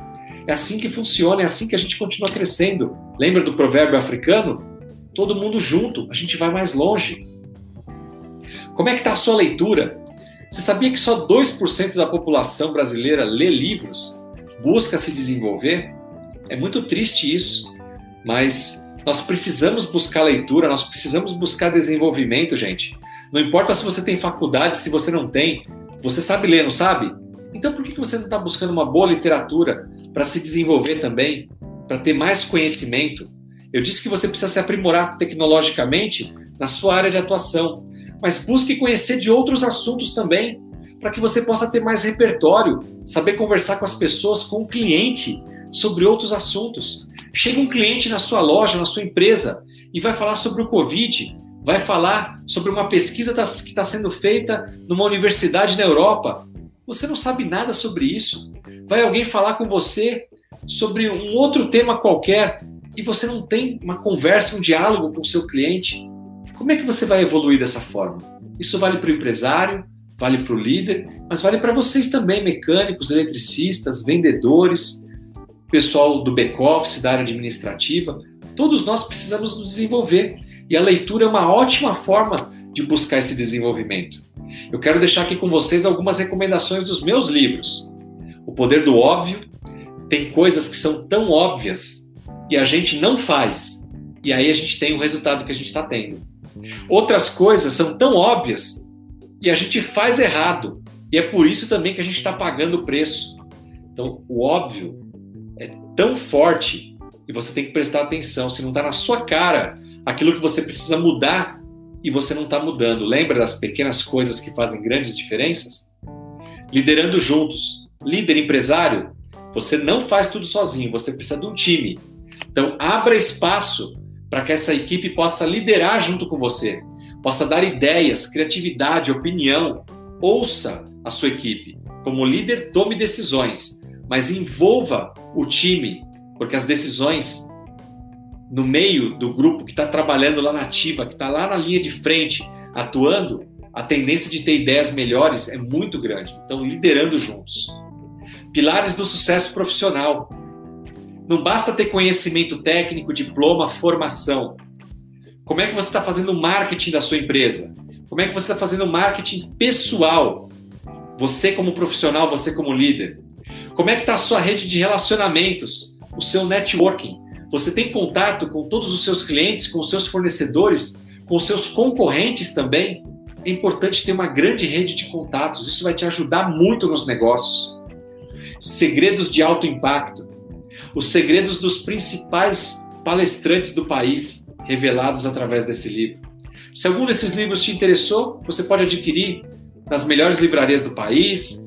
É assim que funciona, é assim que a gente continua crescendo. Lembra do provérbio africano? Todo mundo junto, a gente vai mais longe. Como é que está a sua leitura? Você sabia que só 2% da população brasileira lê livros, busca se desenvolver? É muito triste isso, mas nós precisamos buscar leitura, nós precisamos buscar desenvolvimento, gente. Não importa se você tem faculdade, se você não tem, você sabe ler, não sabe? Então por que você não está buscando uma boa literatura para se desenvolver também, para ter mais conhecimento? Eu disse que você precisa se aprimorar tecnologicamente na sua área de atuação mas busque conhecer de outros assuntos também, para que você possa ter mais repertório, saber conversar com as pessoas, com o cliente sobre outros assuntos. Chega um cliente na sua loja, na sua empresa, e vai falar sobre o Covid, vai falar sobre uma pesquisa que está sendo feita numa universidade na Europa. Você não sabe nada sobre isso. Vai alguém falar com você sobre um outro tema qualquer e você não tem uma conversa, um diálogo com o seu cliente. Como é que você vai evoluir dessa forma? Isso vale para o empresário, vale para o líder, mas vale para vocês também, mecânicos, eletricistas, vendedores, pessoal do back-office, da área administrativa. Todos nós precisamos nos desenvolver e a leitura é uma ótima forma de buscar esse desenvolvimento. Eu quero deixar aqui com vocês algumas recomendações dos meus livros. O Poder do Óbvio tem coisas que são tão óbvias e a gente não faz, e aí a gente tem o resultado que a gente está tendo. Outras coisas são tão óbvias e a gente faz errado, e é por isso também que a gente está pagando o preço. Então, o óbvio é tão forte e você tem que prestar atenção. Se não está na sua cara aquilo que você precisa mudar e você não está mudando. Lembra das pequenas coisas que fazem grandes diferenças? Liderando juntos. Líder empresário, você não faz tudo sozinho, você precisa de um time. Então, abra espaço para que essa equipe possa liderar junto com você, possa dar ideias, criatividade, opinião. Ouça a sua equipe. Como líder, tome decisões, mas envolva o time, porque as decisões no meio do grupo que está trabalhando lá na ativa, que está lá na linha de frente, atuando, a tendência de ter ideias melhores é muito grande. Então, liderando juntos. Pilares do sucesso profissional. Não basta ter conhecimento técnico, diploma, formação. Como é que você está fazendo o marketing da sua empresa? Como é que você está fazendo o marketing pessoal? Você como profissional, você como líder. Como é que está a sua rede de relacionamentos, o seu networking? Você tem contato com todos os seus clientes, com os seus fornecedores, com os seus concorrentes também. É importante ter uma grande rede de contatos, isso vai te ajudar muito nos negócios. Segredos de alto impacto. Os segredos dos principais palestrantes do país, revelados através desse livro. Se algum desses livros te interessou, você pode adquirir nas melhores livrarias do país,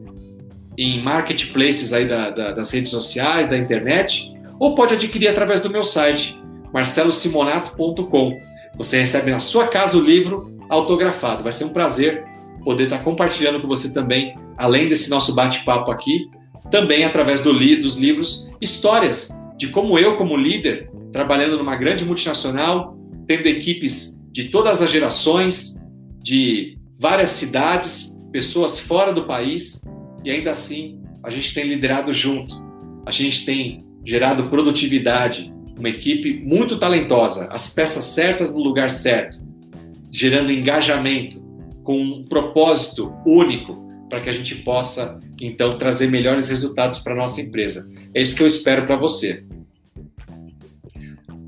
em marketplaces aí da, da, das redes sociais, da internet, ou pode adquirir através do meu site, marcelosimonato.com. Você recebe na sua casa o livro autografado. Vai ser um prazer poder estar compartilhando com você também, além desse nosso bate-papo aqui, também através do li dos livros, histórias de como eu, como líder, trabalhando numa grande multinacional, tendo equipes de todas as gerações, de várias cidades, pessoas fora do país, e ainda assim a gente tem liderado junto, a gente tem gerado produtividade, uma equipe muito talentosa, as peças certas no lugar certo, gerando engajamento, com um propósito único para que a gente possa então trazer melhores resultados para nossa empresa. É isso que eu espero para você.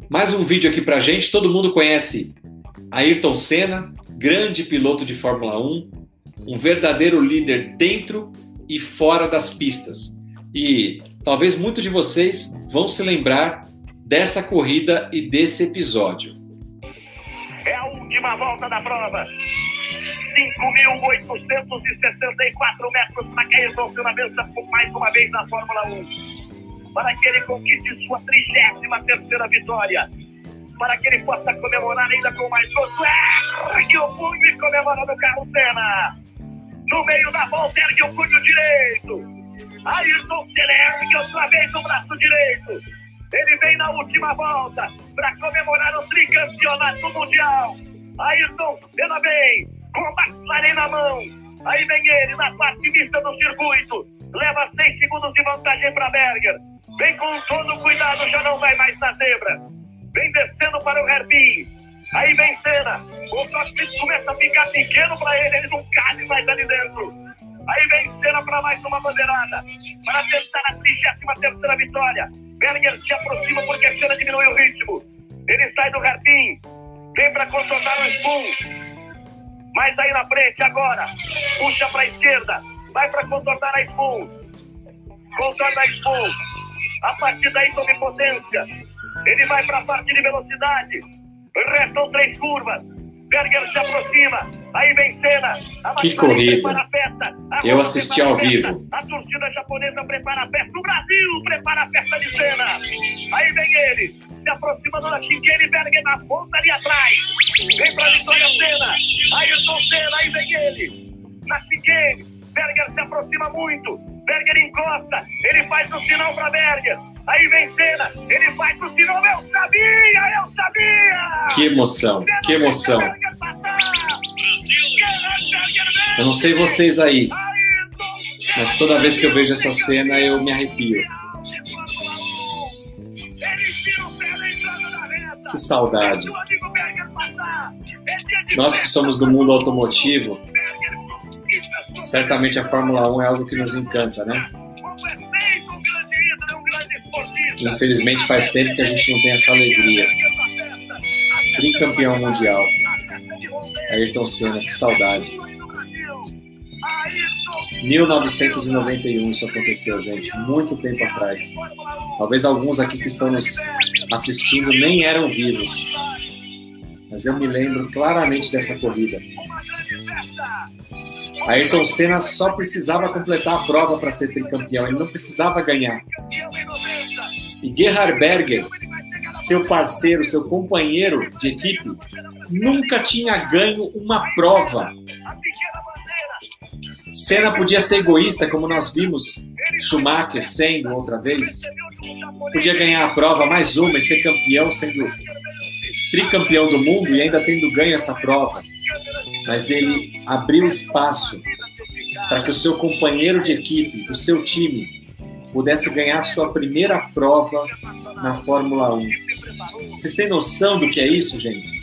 Mais um vídeo aqui para a gente. Todo mundo conhece Ayrton Senna, grande piloto de Fórmula 1, um verdadeiro líder dentro e fora das pistas. E talvez muitos de vocês vão se lembrar dessa corrida e desse episódio. É a última volta da prova. 5.864 metros para que Ayrton Senna vença mais uma vez na Fórmula 1. Para que ele conquiste sua 33ª vitória. Para que ele possa comemorar ainda com mais gosto. Ergue o punho e comemora no carro Senna. No meio da volta, ergue o punho direito Ayrton que outra vez o braço direito. Ele vem na última volta para comemorar o tricampeonato mundial. Ayrton Senna vem com a McLaren na mão. Aí vem ele na parte mista do circuito. Leva 6 segundos de vantagem para Berger. Vem com todo cuidado, já não vai mais na zebra. Vem descendo para o Herbin. Aí vem Senna. O cockpit começa a ficar pequeno para ele, ele não cabe mais ali dentro. Aí vem Senna para mais uma bandeirada. Para tentar a 33 vitória. Berger se aproxima porque Senna diminui o ritmo. Ele sai do Herpin. Vem para contornar o Spoon. Mais aí na frente agora. Puxa para a esquerda. Vai para contornar a Spoon. Contorna a Spoon. A partir daí tome potência. Ele vai para a parte de velocidade. Restam três curvas. Berger se aproxima. Aí vem cena. Que corrida. Eu assisti ao vivo. A torcida japonesa prepara a festa. O Brasil prepara a festa de cena. Aí vem ele. Se aproximando da Shigeru Berger na ponta ali atrás. Vem pra Vitória Cena. Aí o Cena. Aí vem ele. Na Shigeru. Berger se aproxima muito. Berger encosta. Ele faz o sinal para Berger. Aí vem Senna. Ele faz o sinal. Eu sabia, eu sabia. Que emoção, que emoção. Eu não sei vocês aí, mas toda vez que eu vejo essa cena eu me arrepio. Que saudade. Nós que somos do mundo automotivo, certamente a Fórmula 1 é algo que nos encanta, né? Infelizmente faz tempo que a gente não tem essa alegria. Tricampeão mundial. Ayrton Senna, que saudade. 1991 isso aconteceu, gente. Muito tempo atrás. Talvez alguns aqui que estão nos assistindo nem eram vivos. Mas eu me lembro claramente dessa corrida. Ayrton Senna só precisava completar a prova para ser tricampeão, ele não precisava ganhar. E Gerhard Berger, seu parceiro, seu companheiro de equipe, nunca tinha ganho uma prova. Senna podia ser egoísta, como nós vimos Schumacher sendo outra vez. Podia ganhar a prova mais uma e ser campeão, sendo tricampeão do mundo e ainda tendo ganho essa prova. Mas ele abriu espaço para que o seu companheiro de equipe, o seu time, pudesse ganhar sua primeira prova na Fórmula 1. Vocês têm noção do que é isso, gente?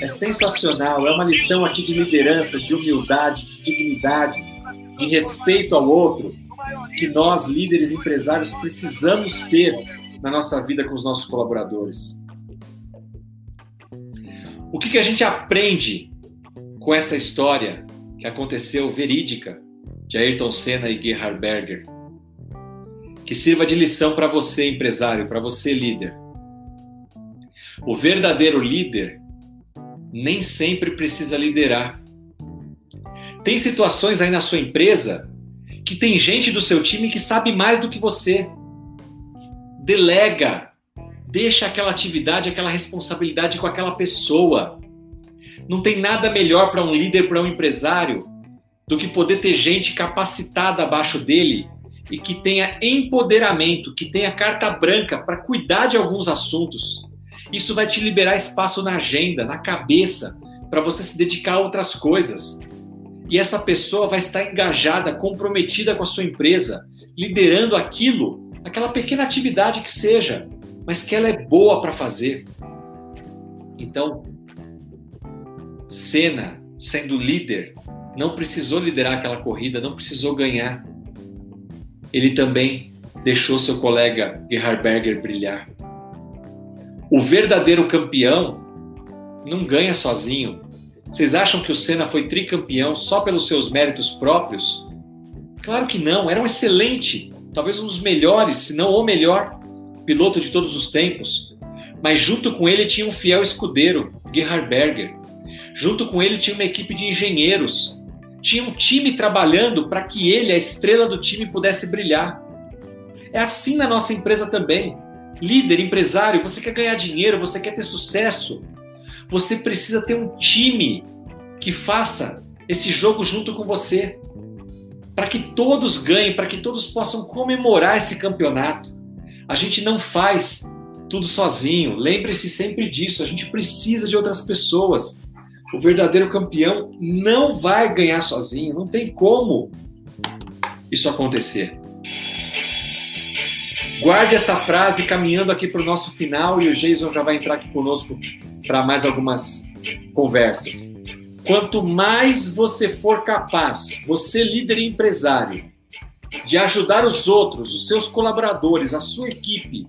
É sensacional, é uma lição aqui de liderança, de humildade, de dignidade, de respeito ao outro, que nós, líderes empresários, precisamos ter na nossa vida com os nossos colaboradores. O que, que a gente aprende com essa história que aconteceu verídica de Ayrton Senna e Gerhard Berger. Que sirva de lição para você, empresário, para você, líder. O verdadeiro líder nem sempre precisa liderar. Tem situações aí na sua empresa que tem gente do seu time que sabe mais do que você. Delega. Deixa aquela atividade, aquela responsabilidade com aquela pessoa. Não tem nada melhor para um líder, para um empresário, do que poder ter gente capacitada abaixo dele e que tenha empoderamento, que tenha carta branca para cuidar de alguns assuntos. Isso vai te liberar espaço na agenda, na cabeça, para você se dedicar a outras coisas. E essa pessoa vai estar engajada, comprometida com a sua empresa, liderando aquilo, aquela pequena atividade que seja, mas que ela é boa para fazer. Então, Cena, sendo líder, não precisou liderar aquela corrida, não precisou ganhar. Ele também deixou seu colega Gerhard Berger brilhar. O verdadeiro campeão não ganha sozinho. Vocês acham que o Senna foi tricampeão só pelos seus méritos próprios? Claro que não, era um excelente, talvez um dos melhores, se não o melhor piloto de todos os tempos. Mas junto com ele tinha um fiel escudeiro, Gerhard Berger. Junto com ele tinha uma equipe de engenheiros, tinha um time trabalhando para que ele, a estrela do time, pudesse brilhar. É assim na nossa empresa também. Líder, empresário, você quer ganhar dinheiro, você quer ter sucesso, você precisa ter um time que faça esse jogo junto com você, para que todos ganhem, para que todos possam comemorar esse campeonato. A gente não faz tudo sozinho. Lembre-se sempre disso. A gente precisa de outras pessoas. O verdadeiro campeão não vai ganhar sozinho, não tem como isso acontecer. Guarde essa frase caminhando aqui para o nosso final e o Jason já vai entrar aqui conosco para mais algumas conversas. Quanto mais você for capaz, você líder e empresário, de ajudar os outros, os seus colaboradores, a sua equipe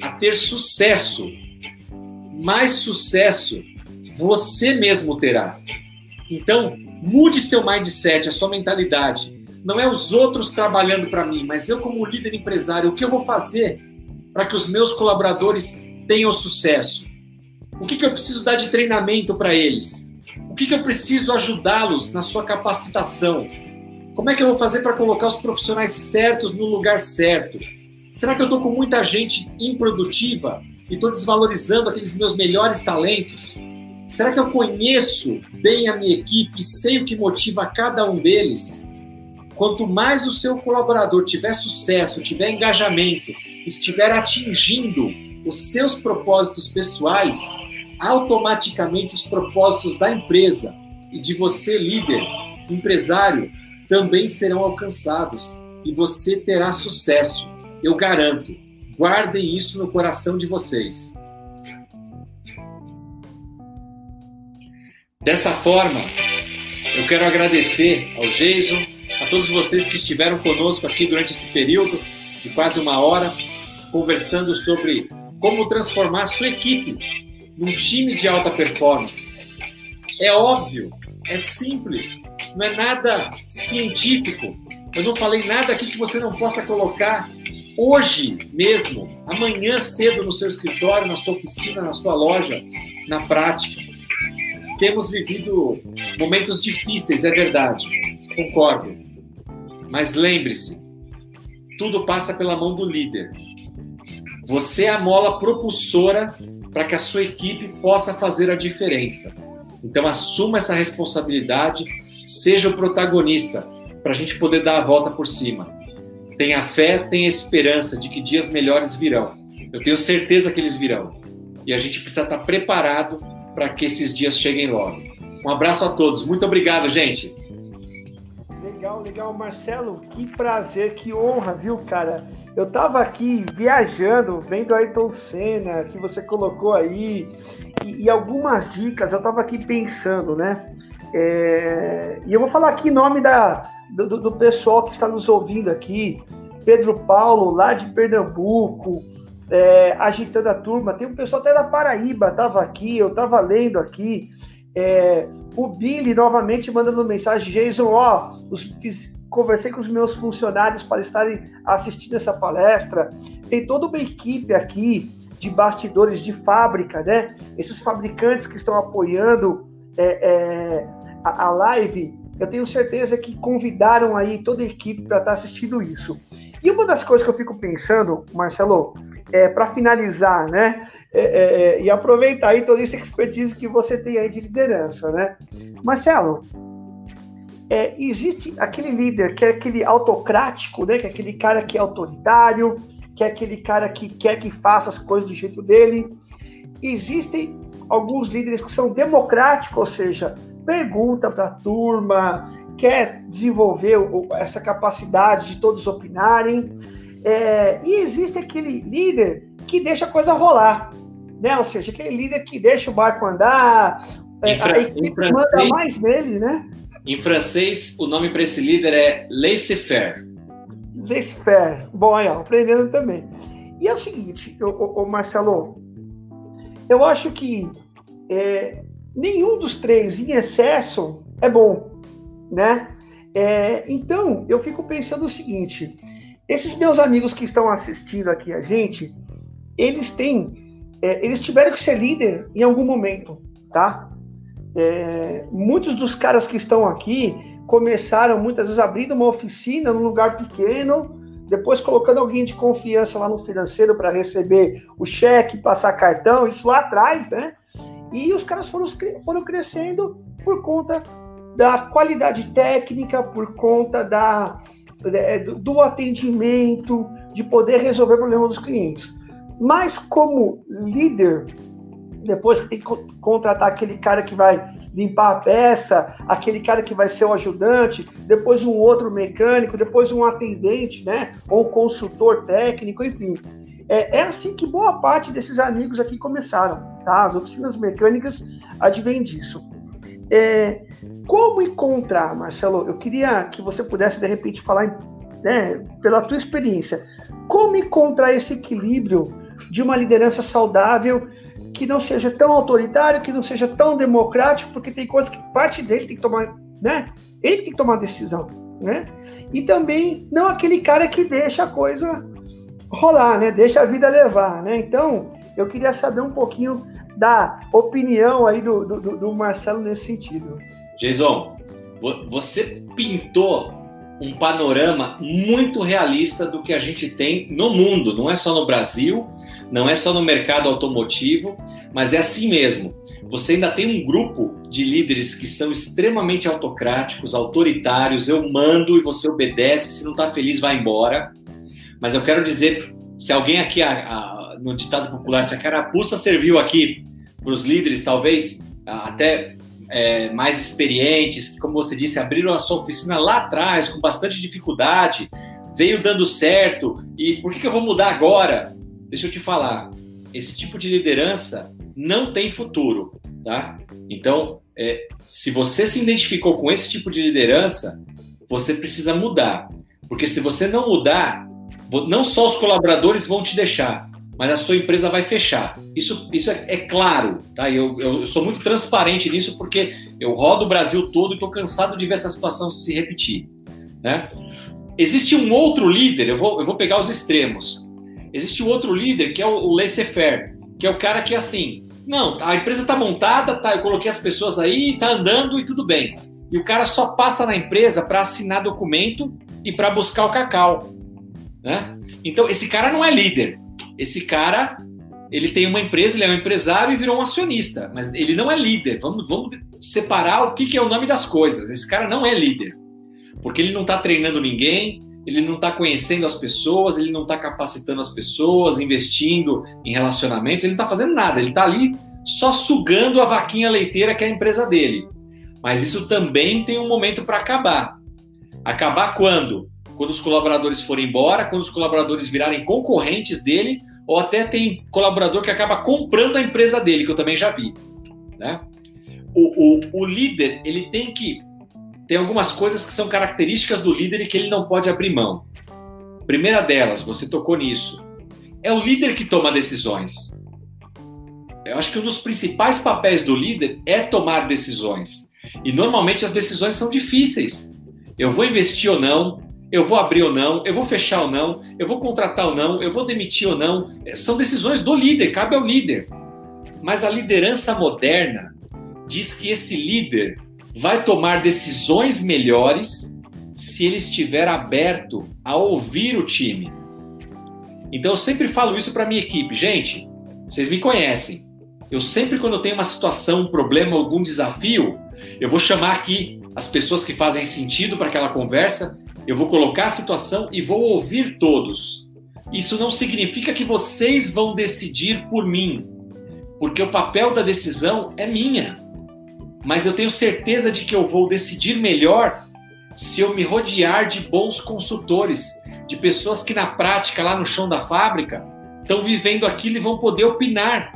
a ter sucesso, mais sucesso você mesmo terá. Então, mude seu mindset, a sua mentalidade. Não é os outros trabalhando para mim, mas eu, como líder empresário, o que eu vou fazer para que os meus colaboradores tenham sucesso? O que, que eu preciso dar de treinamento para eles? O que, que eu preciso ajudá-los na sua capacitação? Como é que eu vou fazer para colocar os profissionais certos no lugar certo? Será que eu estou com muita gente improdutiva e estou desvalorizando aqueles meus melhores talentos? Será que eu conheço bem a minha equipe e sei o que motiva cada um deles? Quanto mais o seu colaborador tiver sucesso, tiver engajamento, estiver atingindo os seus propósitos pessoais, automaticamente os propósitos da empresa e de você, líder, empresário, também serão alcançados e você terá sucesso. Eu garanto. Guardem isso no coração de vocês. Dessa forma, eu quero agradecer ao Jason, a todos vocês que estiveram conosco aqui durante esse período de quase uma hora, conversando sobre como transformar a sua equipe num time de alta performance. É óbvio, é simples, não é nada científico. Eu não falei nada aqui que você não possa colocar hoje mesmo, amanhã cedo no seu escritório, na sua oficina, na sua loja, na prática. Temos vivido momentos difíceis, é verdade, concordo. Mas lembre-se, tudo passa pela mão do líder. Você é a mola propulsora para que a sua equipe possa fazer a diferença. Então, assuma essa responsabilidade, seja o protagonista, para a gente poder dar a volta por cima. Tenha fé, tenha esperança de que dias melhores virão. Eu tenho certeza que eles virão. E a gente precisa estar preparado para que esses dias cheguem logo. Um abraço a todos. Muito obrigado, gente. Legal, legal. Marcelo, que prazer, que honra, viu, cara? Eu tava aqui viajando, vendo a Ayrton Senna, que você colocou aí, e, e algumas dicas, eu tava aqui pensando, né? É, e eu vou falar aqui em nome da, do, do pessoal que está nos ouvindo aqui, Pedro Paulo, lá de Pernambuco, é, agitando a turma. Tem um pessoal até da Paraíba, estava aqui, eu estava lendo aqui. É, o Billy novamente mandando mensagem, Jason, ó, os, fiz, conversei com os meus funcionários para estarem assistindo essa palestra. Tem toda uma equipe aqui de bastidores de fábrica, né? Esses fabricantes que estão apoiando é, é a, a, live, eu tenho certeza que convidaram aí toda a equipe para estar assistindo isso. E uma das coisas que eu fico pensando, Marcelo, é, para finalizar, né? É, é, é, e aproveitar aí toda essa expertise que você tem aí de liderança, né? Marcelo, é, existe aquele líder que é aquele autocrático, né? Que é aquele cara que é autoritário, que é aquele cara que quer que faça as coisas do jeito dele. Existem alguns líderes que são democráticos, ou seja, pergunta para a turma, quer desenvolver essa capacidade de todos opinarem. É, e existe aquele líder que deixa a coisa rolar, né? Ou seja, aquele líder que deixa o barco andar, é, a equipe francês, manda mais nele, né? Em francês, o nome para esse líder é laissez-faire. Laissez-faire. Bom, aí, ó, aprendendo também. E é o seguinte, o, Marcelo, eu acho que é, nenhum dos três em excesso é bom, né? É, então, eu fico pensando o seguinte: esses meus amigos que estão assistindo aqui a gente, eles têm, é, eles tiveram que ser líder em algum momento, tá? É, muitos dos caras que estão aqui começaram muitas vezes abrindo uma oficina num lugar pequeno, depois colocando alguém de confiança lá no financeiro para receber o cheque, passar cartão, isso lá atrás, né? E os caras foram, foram crescendo por conta da qualidade técnica, por conta da, é, do atendimento, de poder resolver o problema dos clientes. Mas como líder, depois que tem que contratar aquele cara que vai limpar a peça, aquele cara que vai ser o ajudante, depois um outro mecânico, depois um atendente, né? Ou um consultor técnico, enfim. É, é assim que boa parte desses amigos aqui começaram, tá? As oficinas mecânicas advêm disso. É, como encontrar, Marcelo? Eu queria que você pudesse, de repente, falar, né, pela tua experiência, como encontrar esse equilíbrio de uma liderança saudável que não seja tão autoritário, que não seja tão democrático, porque tem coisas que parte dele tem que tomar, né? Ele tem que tomar decisão, né? E também não aquele cara que deixa a coisa rolar, né? Deixa a vida levar, né? Então, eu queria saber um pouquinho da opinião aí do, do, do Marcelo nesse sentido. Jason, você pintou um panorama muito realista do que a gente tem no mundo, não é só no Brasil, não é só no mercado automotivo, mas é assim mesmo. você ainda tem um grupo de líderes que são extremamente autocráticos, autoritários. Eu mando e você obedece. Se não está feliz, vai embora. Mas eu quero dizer, se alguém aqui a, a, no ditado popular, se a carapuça serviu aqui para os líderes, talvez até é, mais experientes, que, como você disse, abriram a sua oficina lá atrás com bastante dificuldade, veio dando certo. E por que, que eu vou mudar agora? Deixa eu te falar. Esse tipo de liderança não tem futuro, tá? Então, é, se você se identificou com esse tipo de liderança, você precisa mudar. Porque se você não mudar, não só os colaboradores vão te deixar, mas a sua empresa vai fechar. Isso, isso é, é claro, tá? Eu, eu, sou muito transparente nisso porque eu rodo o Brasil todo e estou cansado de ver essa situação se repetir, né? Existe um outro líder, eu vou, eu vou pegar os extremos. Existe um outro líder que é o, o laissez-faire, que é o cara que assim, não, a empresa está montada, tá, eu coloquei as pessoas aí, está andando e tudo bem. E o cara só passa na empresa para assinar documento e para buscar o cacau, né? Então esse cara não é líder. Esse cara, ele tem uma empresa, ele é um empresário e virou um acionista, mas ele não é líder. Vamos, vamos separar o que, que é o nome das coisas. Esse cara não é líder, porque ele não está treinando ninguém, ele não está conhecendo as pessoas, ele não está capacitando as pessoas, investindo em relacionamentos, ele não está fazendo nada, ele está ali só sugando a vaquinha leiteira que é a empresa dele. Mas isso também tem um momento para acabar. Acabar quando? Quando os colaboradores forem embora, quando os colaboradores virarem concorrentes dele, ou até tem colaborador que acaba comprando a empresa dele, que eu também já vi. Né? O, o, o líder ele tem que tem algumas coisas que são características do líder e que ele não pode abrir mão. Primeira delas, você tocou nisso, é o líder que toma decisões. Eu acho que um dos principais papéis do líder é tomar decisões. E normalmente as decisões são difíceis. Eu vou investir ou não, eu vou abrir ou não, eu vou fechar ou não, eu vou contratar ou não, eu vou demitir ou não. É, são decisões do líder, cabe ao líder. Mas a liderança moderna diz que esse líder vai tomar decisões melhores se ele estiver aberto a ouvir o time. Então eu sempre falo isso para minha equipe, gente. Vocês me conhecem. Eu sempre quando eu tenho uma situação, um problema, algum desafio, eu vou chamar aqui as pessoas que fazem sentido para aquela conversa, eu vou colocar a situação e vou ouvir todos. Isso não significa que vocês vão decidir por mim, porque o papel da decisão é minha mas eu tenho certeza de que eu vou decidir melhor se eu me rodear de bons consultores, de pessoas que na prática, lá no chão da fábrica, estão vivendo aquilo e vão poder opinar.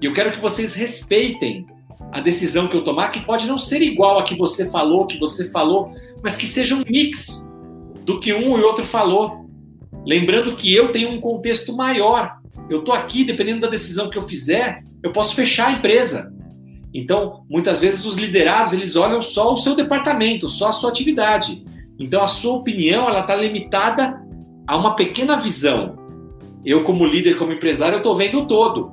E eu quero que vocês respeitem a decisão que eu tomar, que pode não ser igual a que você falou, que você falou, mas que seja um mix do que um e outro falou. Lembrando que eu tenho um contexto maior. Eu estou aqui, dependendo da decisão que eu fizer, eu posso fechar a empresa. Então, muitas vezes os liderados eles olham só o seu departamento, só a sua atividade. Então, a sua opinião ela está limitada a uma pequena visão. Eu, como líder, como empresário, eu estou vendo o todo.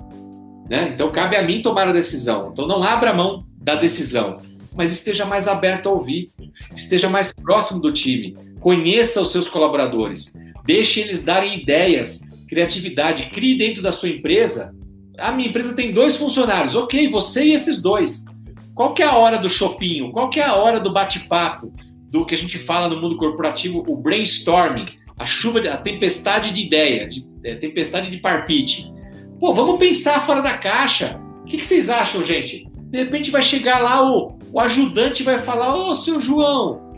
Né? Então, cabe a mim tomar a decisão. Então, não abra mão da decisão, mas esteja mais aberto a ouvir, esteja mais próximo do time, conheça os seus colaboradores, deixe eles darem ideias, criatividade, crie dentro da sua empresa a minha empresa tem dois funcionários, ok, você e esses dois. Qual que é a hora do shopping? Qual que é a hora do bate-papo? Do que a gente fala no mundo corporativo, o brainstorming, a chuva, a tempestade de ideia, de, é, tempestade de parpite. Pô, vamos pensar fora da caixa. O que, que vocês acham, gente? De repente vai chegar lá o, o ajudante vai falar: Ô, seu João,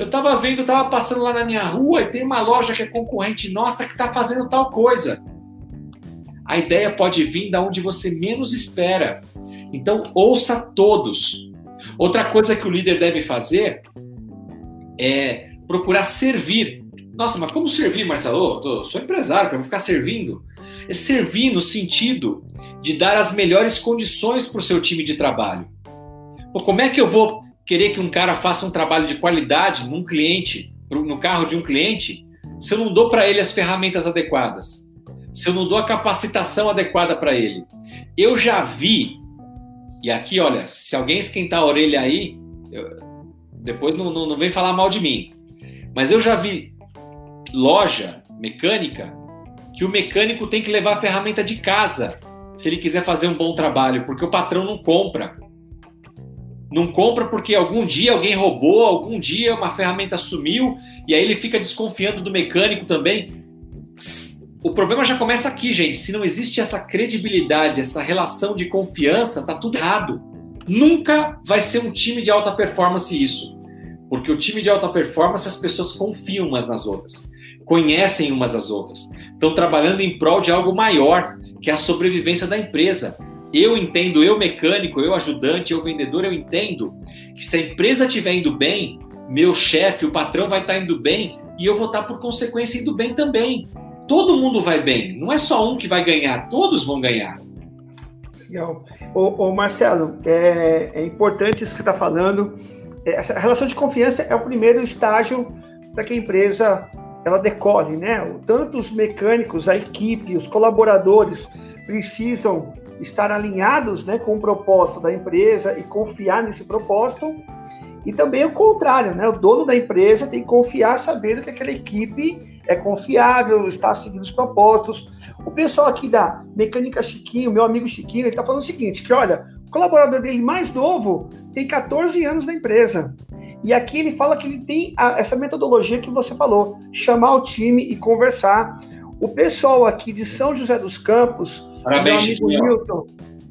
eu tava vendo, eu tava passando lá na minha rua e tem uma loja que é concorrente nossa que tá fazendo tal coisa a ideia pode vir da onde você menos espera. Então, ouça todos. Outra coisa que o líder deve fazer é procurar servir. Nossa, mas como servir, Marcelo? Eu sou empresário, eu vou ficar servindo. É servir no sentido de dar as melhores condições para o seu time de trabalho. Pô, como é que eu vou querer que um cara faça um trabalho de qualidade num cliente, no carro de um cliente, se eu não dou para ele as ferramentas adequadas? se eu não dou a capacitação adequada para ele. Eu já vi, e aqui, olha, se alguém esquentar a orelha aí, eu, depois não, não, não vem falar mal de mim, mas eu já vi loja mecânica que o mecânico tem que levar a ferramenta de casa. se ele quiser fazer um bom trabalho, porque o patrão não compra. Não compra porque algum dia alguém roubou, algum dia uma ferramenta sumiu e aí ele fica desconfiando do mecânico também. O problema já começa aqui, gente. Se não existe essa credibilidade, essa relação de confiança, tá tudo errado. Nunca vai ser um time de alta performance isso. Porque o time de alta performance, as pessoas confiam umas nas outras, conhecem umas às outras, estão trabalhando em prol de algo maior, que é a sobrevivência da empresa. Eu entendo, eu mecânico, eu ajudante, eu vendedor, eu entendo que se a empresa estiver indo bem, meu chefe, o patrão vai estar indo bem e eu vou estar por consequência indo bem também. Todo mundo vai bem, não é só um que vai ganhar, todos vão ganhar. Legal. Ô, ô Marcelo, é, é, importante isso que você está falando. É, essa relação de confiança é o primeiro estágio para que a empresa ela decole, né? Tanto os mecânicos, a equipe, os colaboradores precisam estar alinhados né, com o propósito da empresa e confiar nesse propósito. E também o contrário, né? O dono da empresa tem que confiar sabendo que aquela equipe é confiável, está seguindo os propósitos. O pessoal aqui da Mecânica Chiquinho, meu amigo Chiquinho, ele está falando o seguinte, que olha, o colaborador dele mais novo tem 14 anos na empresa. E aqui ele fala que ele tem a, essa metodologia que você falou, chamar o time e conversar. O pessoal aqui de São José dos Campos, Parabéns, meu amigo Newton,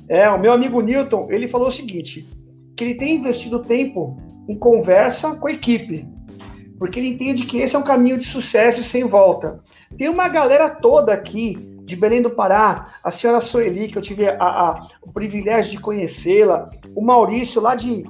é, o meu amigo Newton, ele falou o seguinte, que ele tem investido tempo em conversa com a equipe, porque ele entende que esse é um caminho de sucesso sem volta. Tem uma galera toda aqui de Belém do Pará, a senhora Soeli, que eu tive a, a, o privilégio de conhecê-la, o Maurício lá de,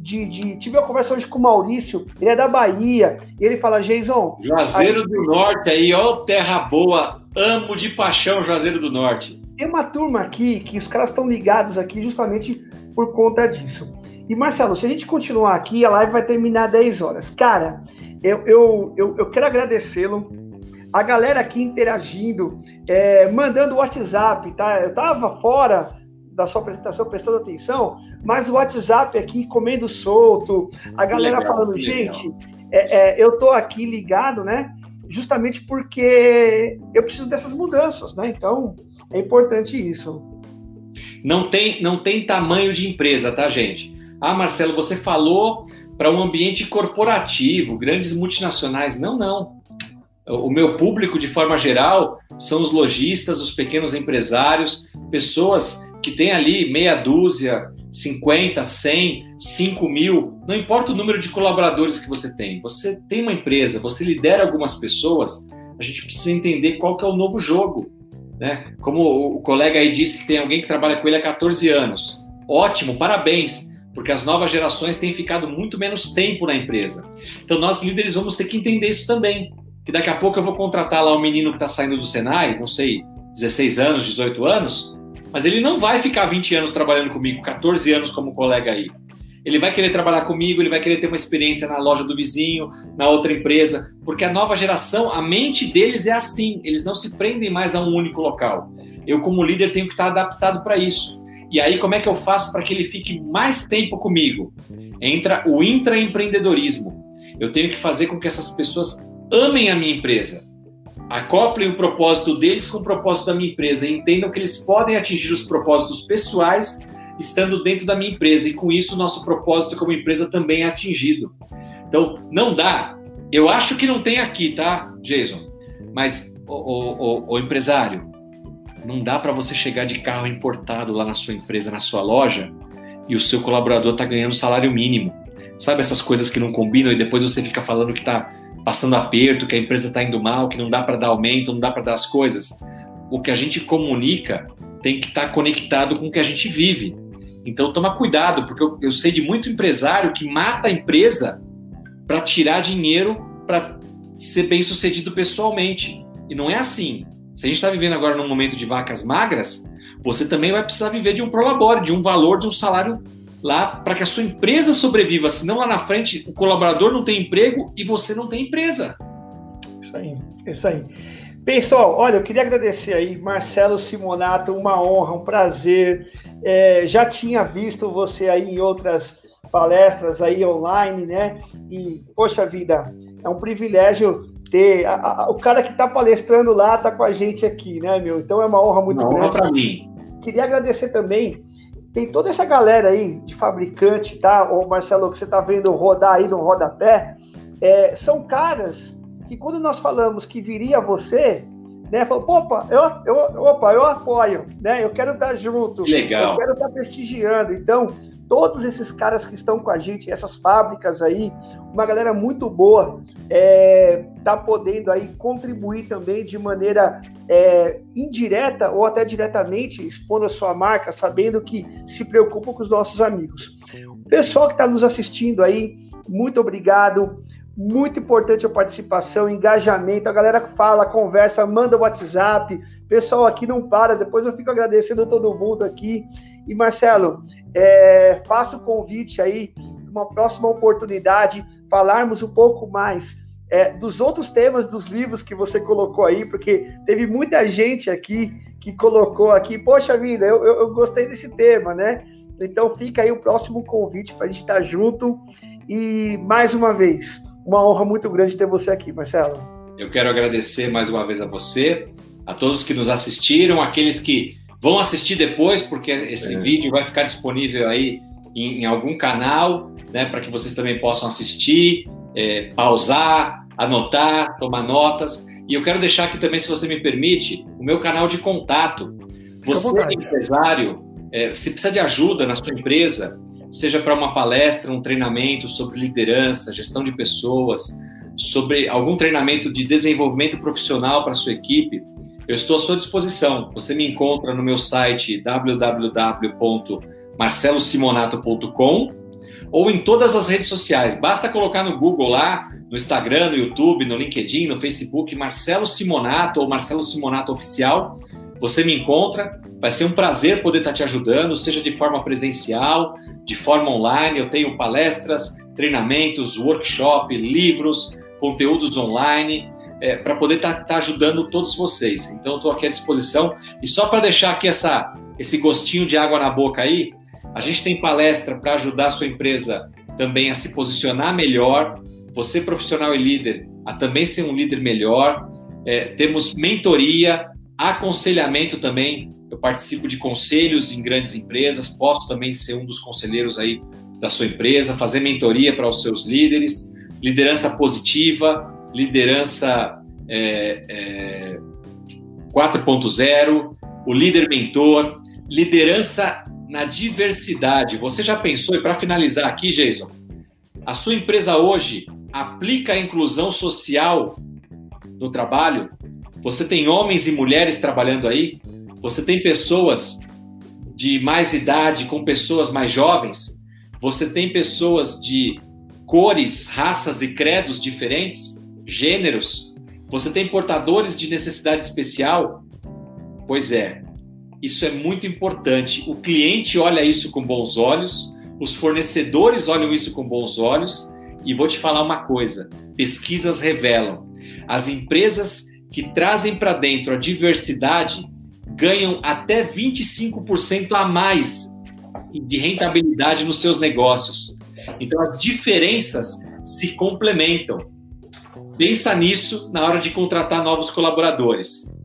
de, de, Tive uma conversa hoje com o Maurício, ele é da Bahia, e ele fala, Jason... Juazeiro do Norte aí, ó, terra boa, amo de paixão Juazeiro do Norte. Tem uma turma aqui que os caras estão ligados aqui justamente por conta disso. E Marcelo, se a gente continuar aqui, a live vai terminar 10 horas. Cara, eu, eu, eu, eu quero agradecê-lo. A galera aqui interagindo, é, mandando WhatsApp, tá? Eu tava fora da sua apresentação prestando atenção, mas o WhatsApp aqui comendo solto, a galera legal, falando, gente, é, é, eu tô aqui ligado, né? Justamente porque eu preciso dessas mudanças, né? Então, é importante isso. Não tem, não tem tamanho de empresa, tá, gente? Ah, Marcelo, você falou para um ambiente corporativo, grandes multinacionais. Não, não. O meu público, de forma geral, são os lojistas, os pequenos empresários, pessoas que têm ali meia dúzia, 50, 100, 5 mil, não importa o número de colaboradores que você tem. Você tem uma empresa, você lidera algumas pessoas, a gente precisa entender qual que é o novo jogo. Né? Como o colega aí disse que tem alguém que trabalha com ele há 14 anos. Ótimo, parabéns, porque as novas gerações têm ficado muito menos tempo na empresa. Então nós líderes vamos ter que entender isso também. Que daqui a pouco eu vou contratar lá um menino que está saindo do Senai, não sei, 16 anos, 18 anos, mas ele não vai ficar 20 anos trabalhando comigo, 14 anos como colega aí. Ele vai querer trabalhar comigo, ele vai querer ter uma experiência na loja do vizinho, na outra empresa, porque a nova geração, a mente deles é assim, eles não se prendem mais a um único local. Eu, como líder, tenho que estar adaptado para isso. E aí, como é que eu faço para que ele fique mais tempo comigo? Entra o intraempreendedorismo. Eu tenho que fazer com que essas pessoas amem a minha empresa, acoplem o propósito deles com o propósito da minha empresa e entendam que eles podem atingir os propósitos pessoais estando dentro da minha empresa e com isso o nosso propósito como empresa também é atingido. Então, não dá. Eu acho que não tem aqui, tá, Jason? Mas, o, o, o empresário, não dá para você chegar de carro importado lá na sua empresa, na sua loja, e o seu colaborador tá ganhando salário mínimo. Sabe essas coisas que não combinam e depois você fica falando que tá passando aperto, que a empresa está indo mal, que não dá para dar aumento, não dá para dar as coisas. O que a gente comunica tem que estar tá conectado com o que a gente vive. Então toma cuidado, porque eu, eu sei de muito empresário que mata a empresa para tirar dinheiro para ser bem sucedido pessoalmente. E não é assim. Se a gente está vivendo agora num momento de vacas magras, você também vai precisar viver de um prolabore, de um valor, de um salário lá para que a sua empresa sobreviva. Senão lá na frente o colaborador não tem emprego e você não tem empresa. Isso aí, isso aí. Pessoal, olha, eu queria agradecer aí, Marcelo Simonato, uma honra, um prazer. É, já tinha visto você aí em outras palestras aí online, né? E, poxa vida, é um privilégio ter a, a, o cara que está palestrando lá tá com a gente aqui, né, meu? Então é uma honra muito uma grande. Honra para mim. Queria agradecer também. Tem toda essa galera aí de fabricante, tá? O Marcelo, que você tá vendo rodar aí no rodapé. É, são caras que quando nós falamos que viria você, né? Falou, opa, eu, eu, opa, eu apoio, né? Eu quero estar junto. Legal. Eu quero estar prestigiando. Então, todos esses caras que estão com a gente, essas fábricas aí, uma galera muito boa, é, tá podendo aí contribuir também de maneira é, indireta ou até diretamente, expondo a sua marca, sabendo que se preocupa com os nossos amigos. Pessoal que está nos assistindo aí, muito obrigado. Muito importante a participação, engajamento. A galera fala, conversa, manda WhatsApp. Pessoal aqui não para. Depois eu fico agradecendo todo mundo aqui. E Marcelo, é, faça o convite aí, uma próxima oportunidade, falarmos um pouco mais é, dos outros temas dos livros que você colocou aí, porque teve muita gente aqui que colocou aqui, poxa vida, eu, eu, eu gostei desse tema, né? Então fica aí o próximo convite para a gente estar junto. E mais uma vez, uma honra muito grande ter você aqui, Marcelo. Eu quero agradecer mais uma vez a você, a todos que nos assistiram, aqueles que vão assistir depois, porque esse é. vídeo vai ficar disponível aí em, em algum canal, né, para que vocês também possam assistir, é, pausar, anotar, tomar notas. E eu quero deixar aqui também, se você me permite, o meu canal de contato. Você, empresário, é, se precisa de ajuda na sua empresa, seja para uma palestra, um treinamento sobre liderança, gestão de pessoas, sobre algum treinamento de desenvolvimento profissional para sua equipe, eu estou à sua disposição. Você me encontra no meu site www.marcelosimonato.com ou em todas as redes sociais. Basta colocar no Google lá, no Instagram, no YouTube, no LinkedIn, no Facebook, Marcelo Simonato ou Marcelo Simonato Oficial. Você me encontra, vai ser um prazer poder estar te ajudando, seja de forma presencial, de forma online. Eu tenho palestras, treinamentos, workshop, livros, conteúdos online, é, para poder estar ajudando todos vocês. Então, estou aqui à disposição. E só para deixar aqui essa, esse gostinho de água na boca aí, a gente tem palestra para ajudar a sua empresa também a se posicionar melhor, você profissional e líder a também ser um líder melhor. É, temos mentoria, Aconselhamento também, eu participo de conselhos em grandes empresas, posso também ser um dos conselheiros aí da sua empresa, fazer mentoria para os seus líderes, liderança positiva, liderança é, é, 4.0, o líder mentor, liderança na diversidade. Você já pensou, e para finalizar aqui, Jason, a sua empresa hoje aplica a inclusão social no trabalho? Você tem homens e mulheres trabalhando aí? Você tem pessoas de mais idade com pessoas mais jovens? Você tem pessoas de cores, raças e credos diferentes? Gêneros? Você tem portadores de necessidade especial? Pois é, isso é muito importante. O cliente olha isso com bons olhos, os fornecedores olham isso com bons olhos, e vou te falar uma coisa: pesquisas revelam, as empresas que trazem para dentro a diversidade ganham até 25% a mais de rentabilidade nos seus negócios. Então as diferenças se complementam. Pensa nisso na hora de contratar novos colaboradores.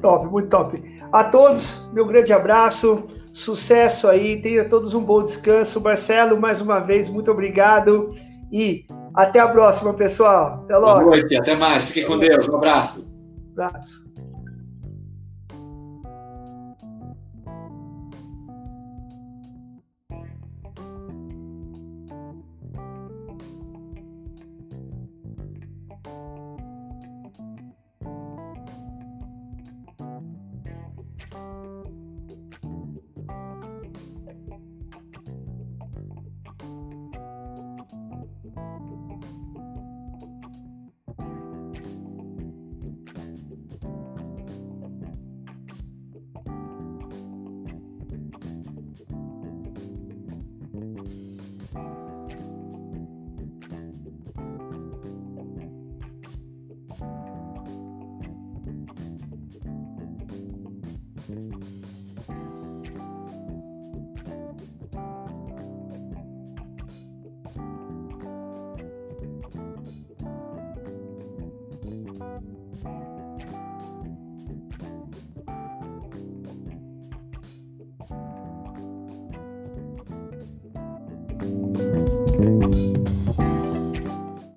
Top, muito top. A todos, meu grande abraço, sucesso aí, tenha todos um bom descanso. Marcelo, mais uma vez, muito obrigado e até a próxima, pessoal. Até logo. Boa noite, até mais. Fiquem com Deus. Um abraço. Um abraço.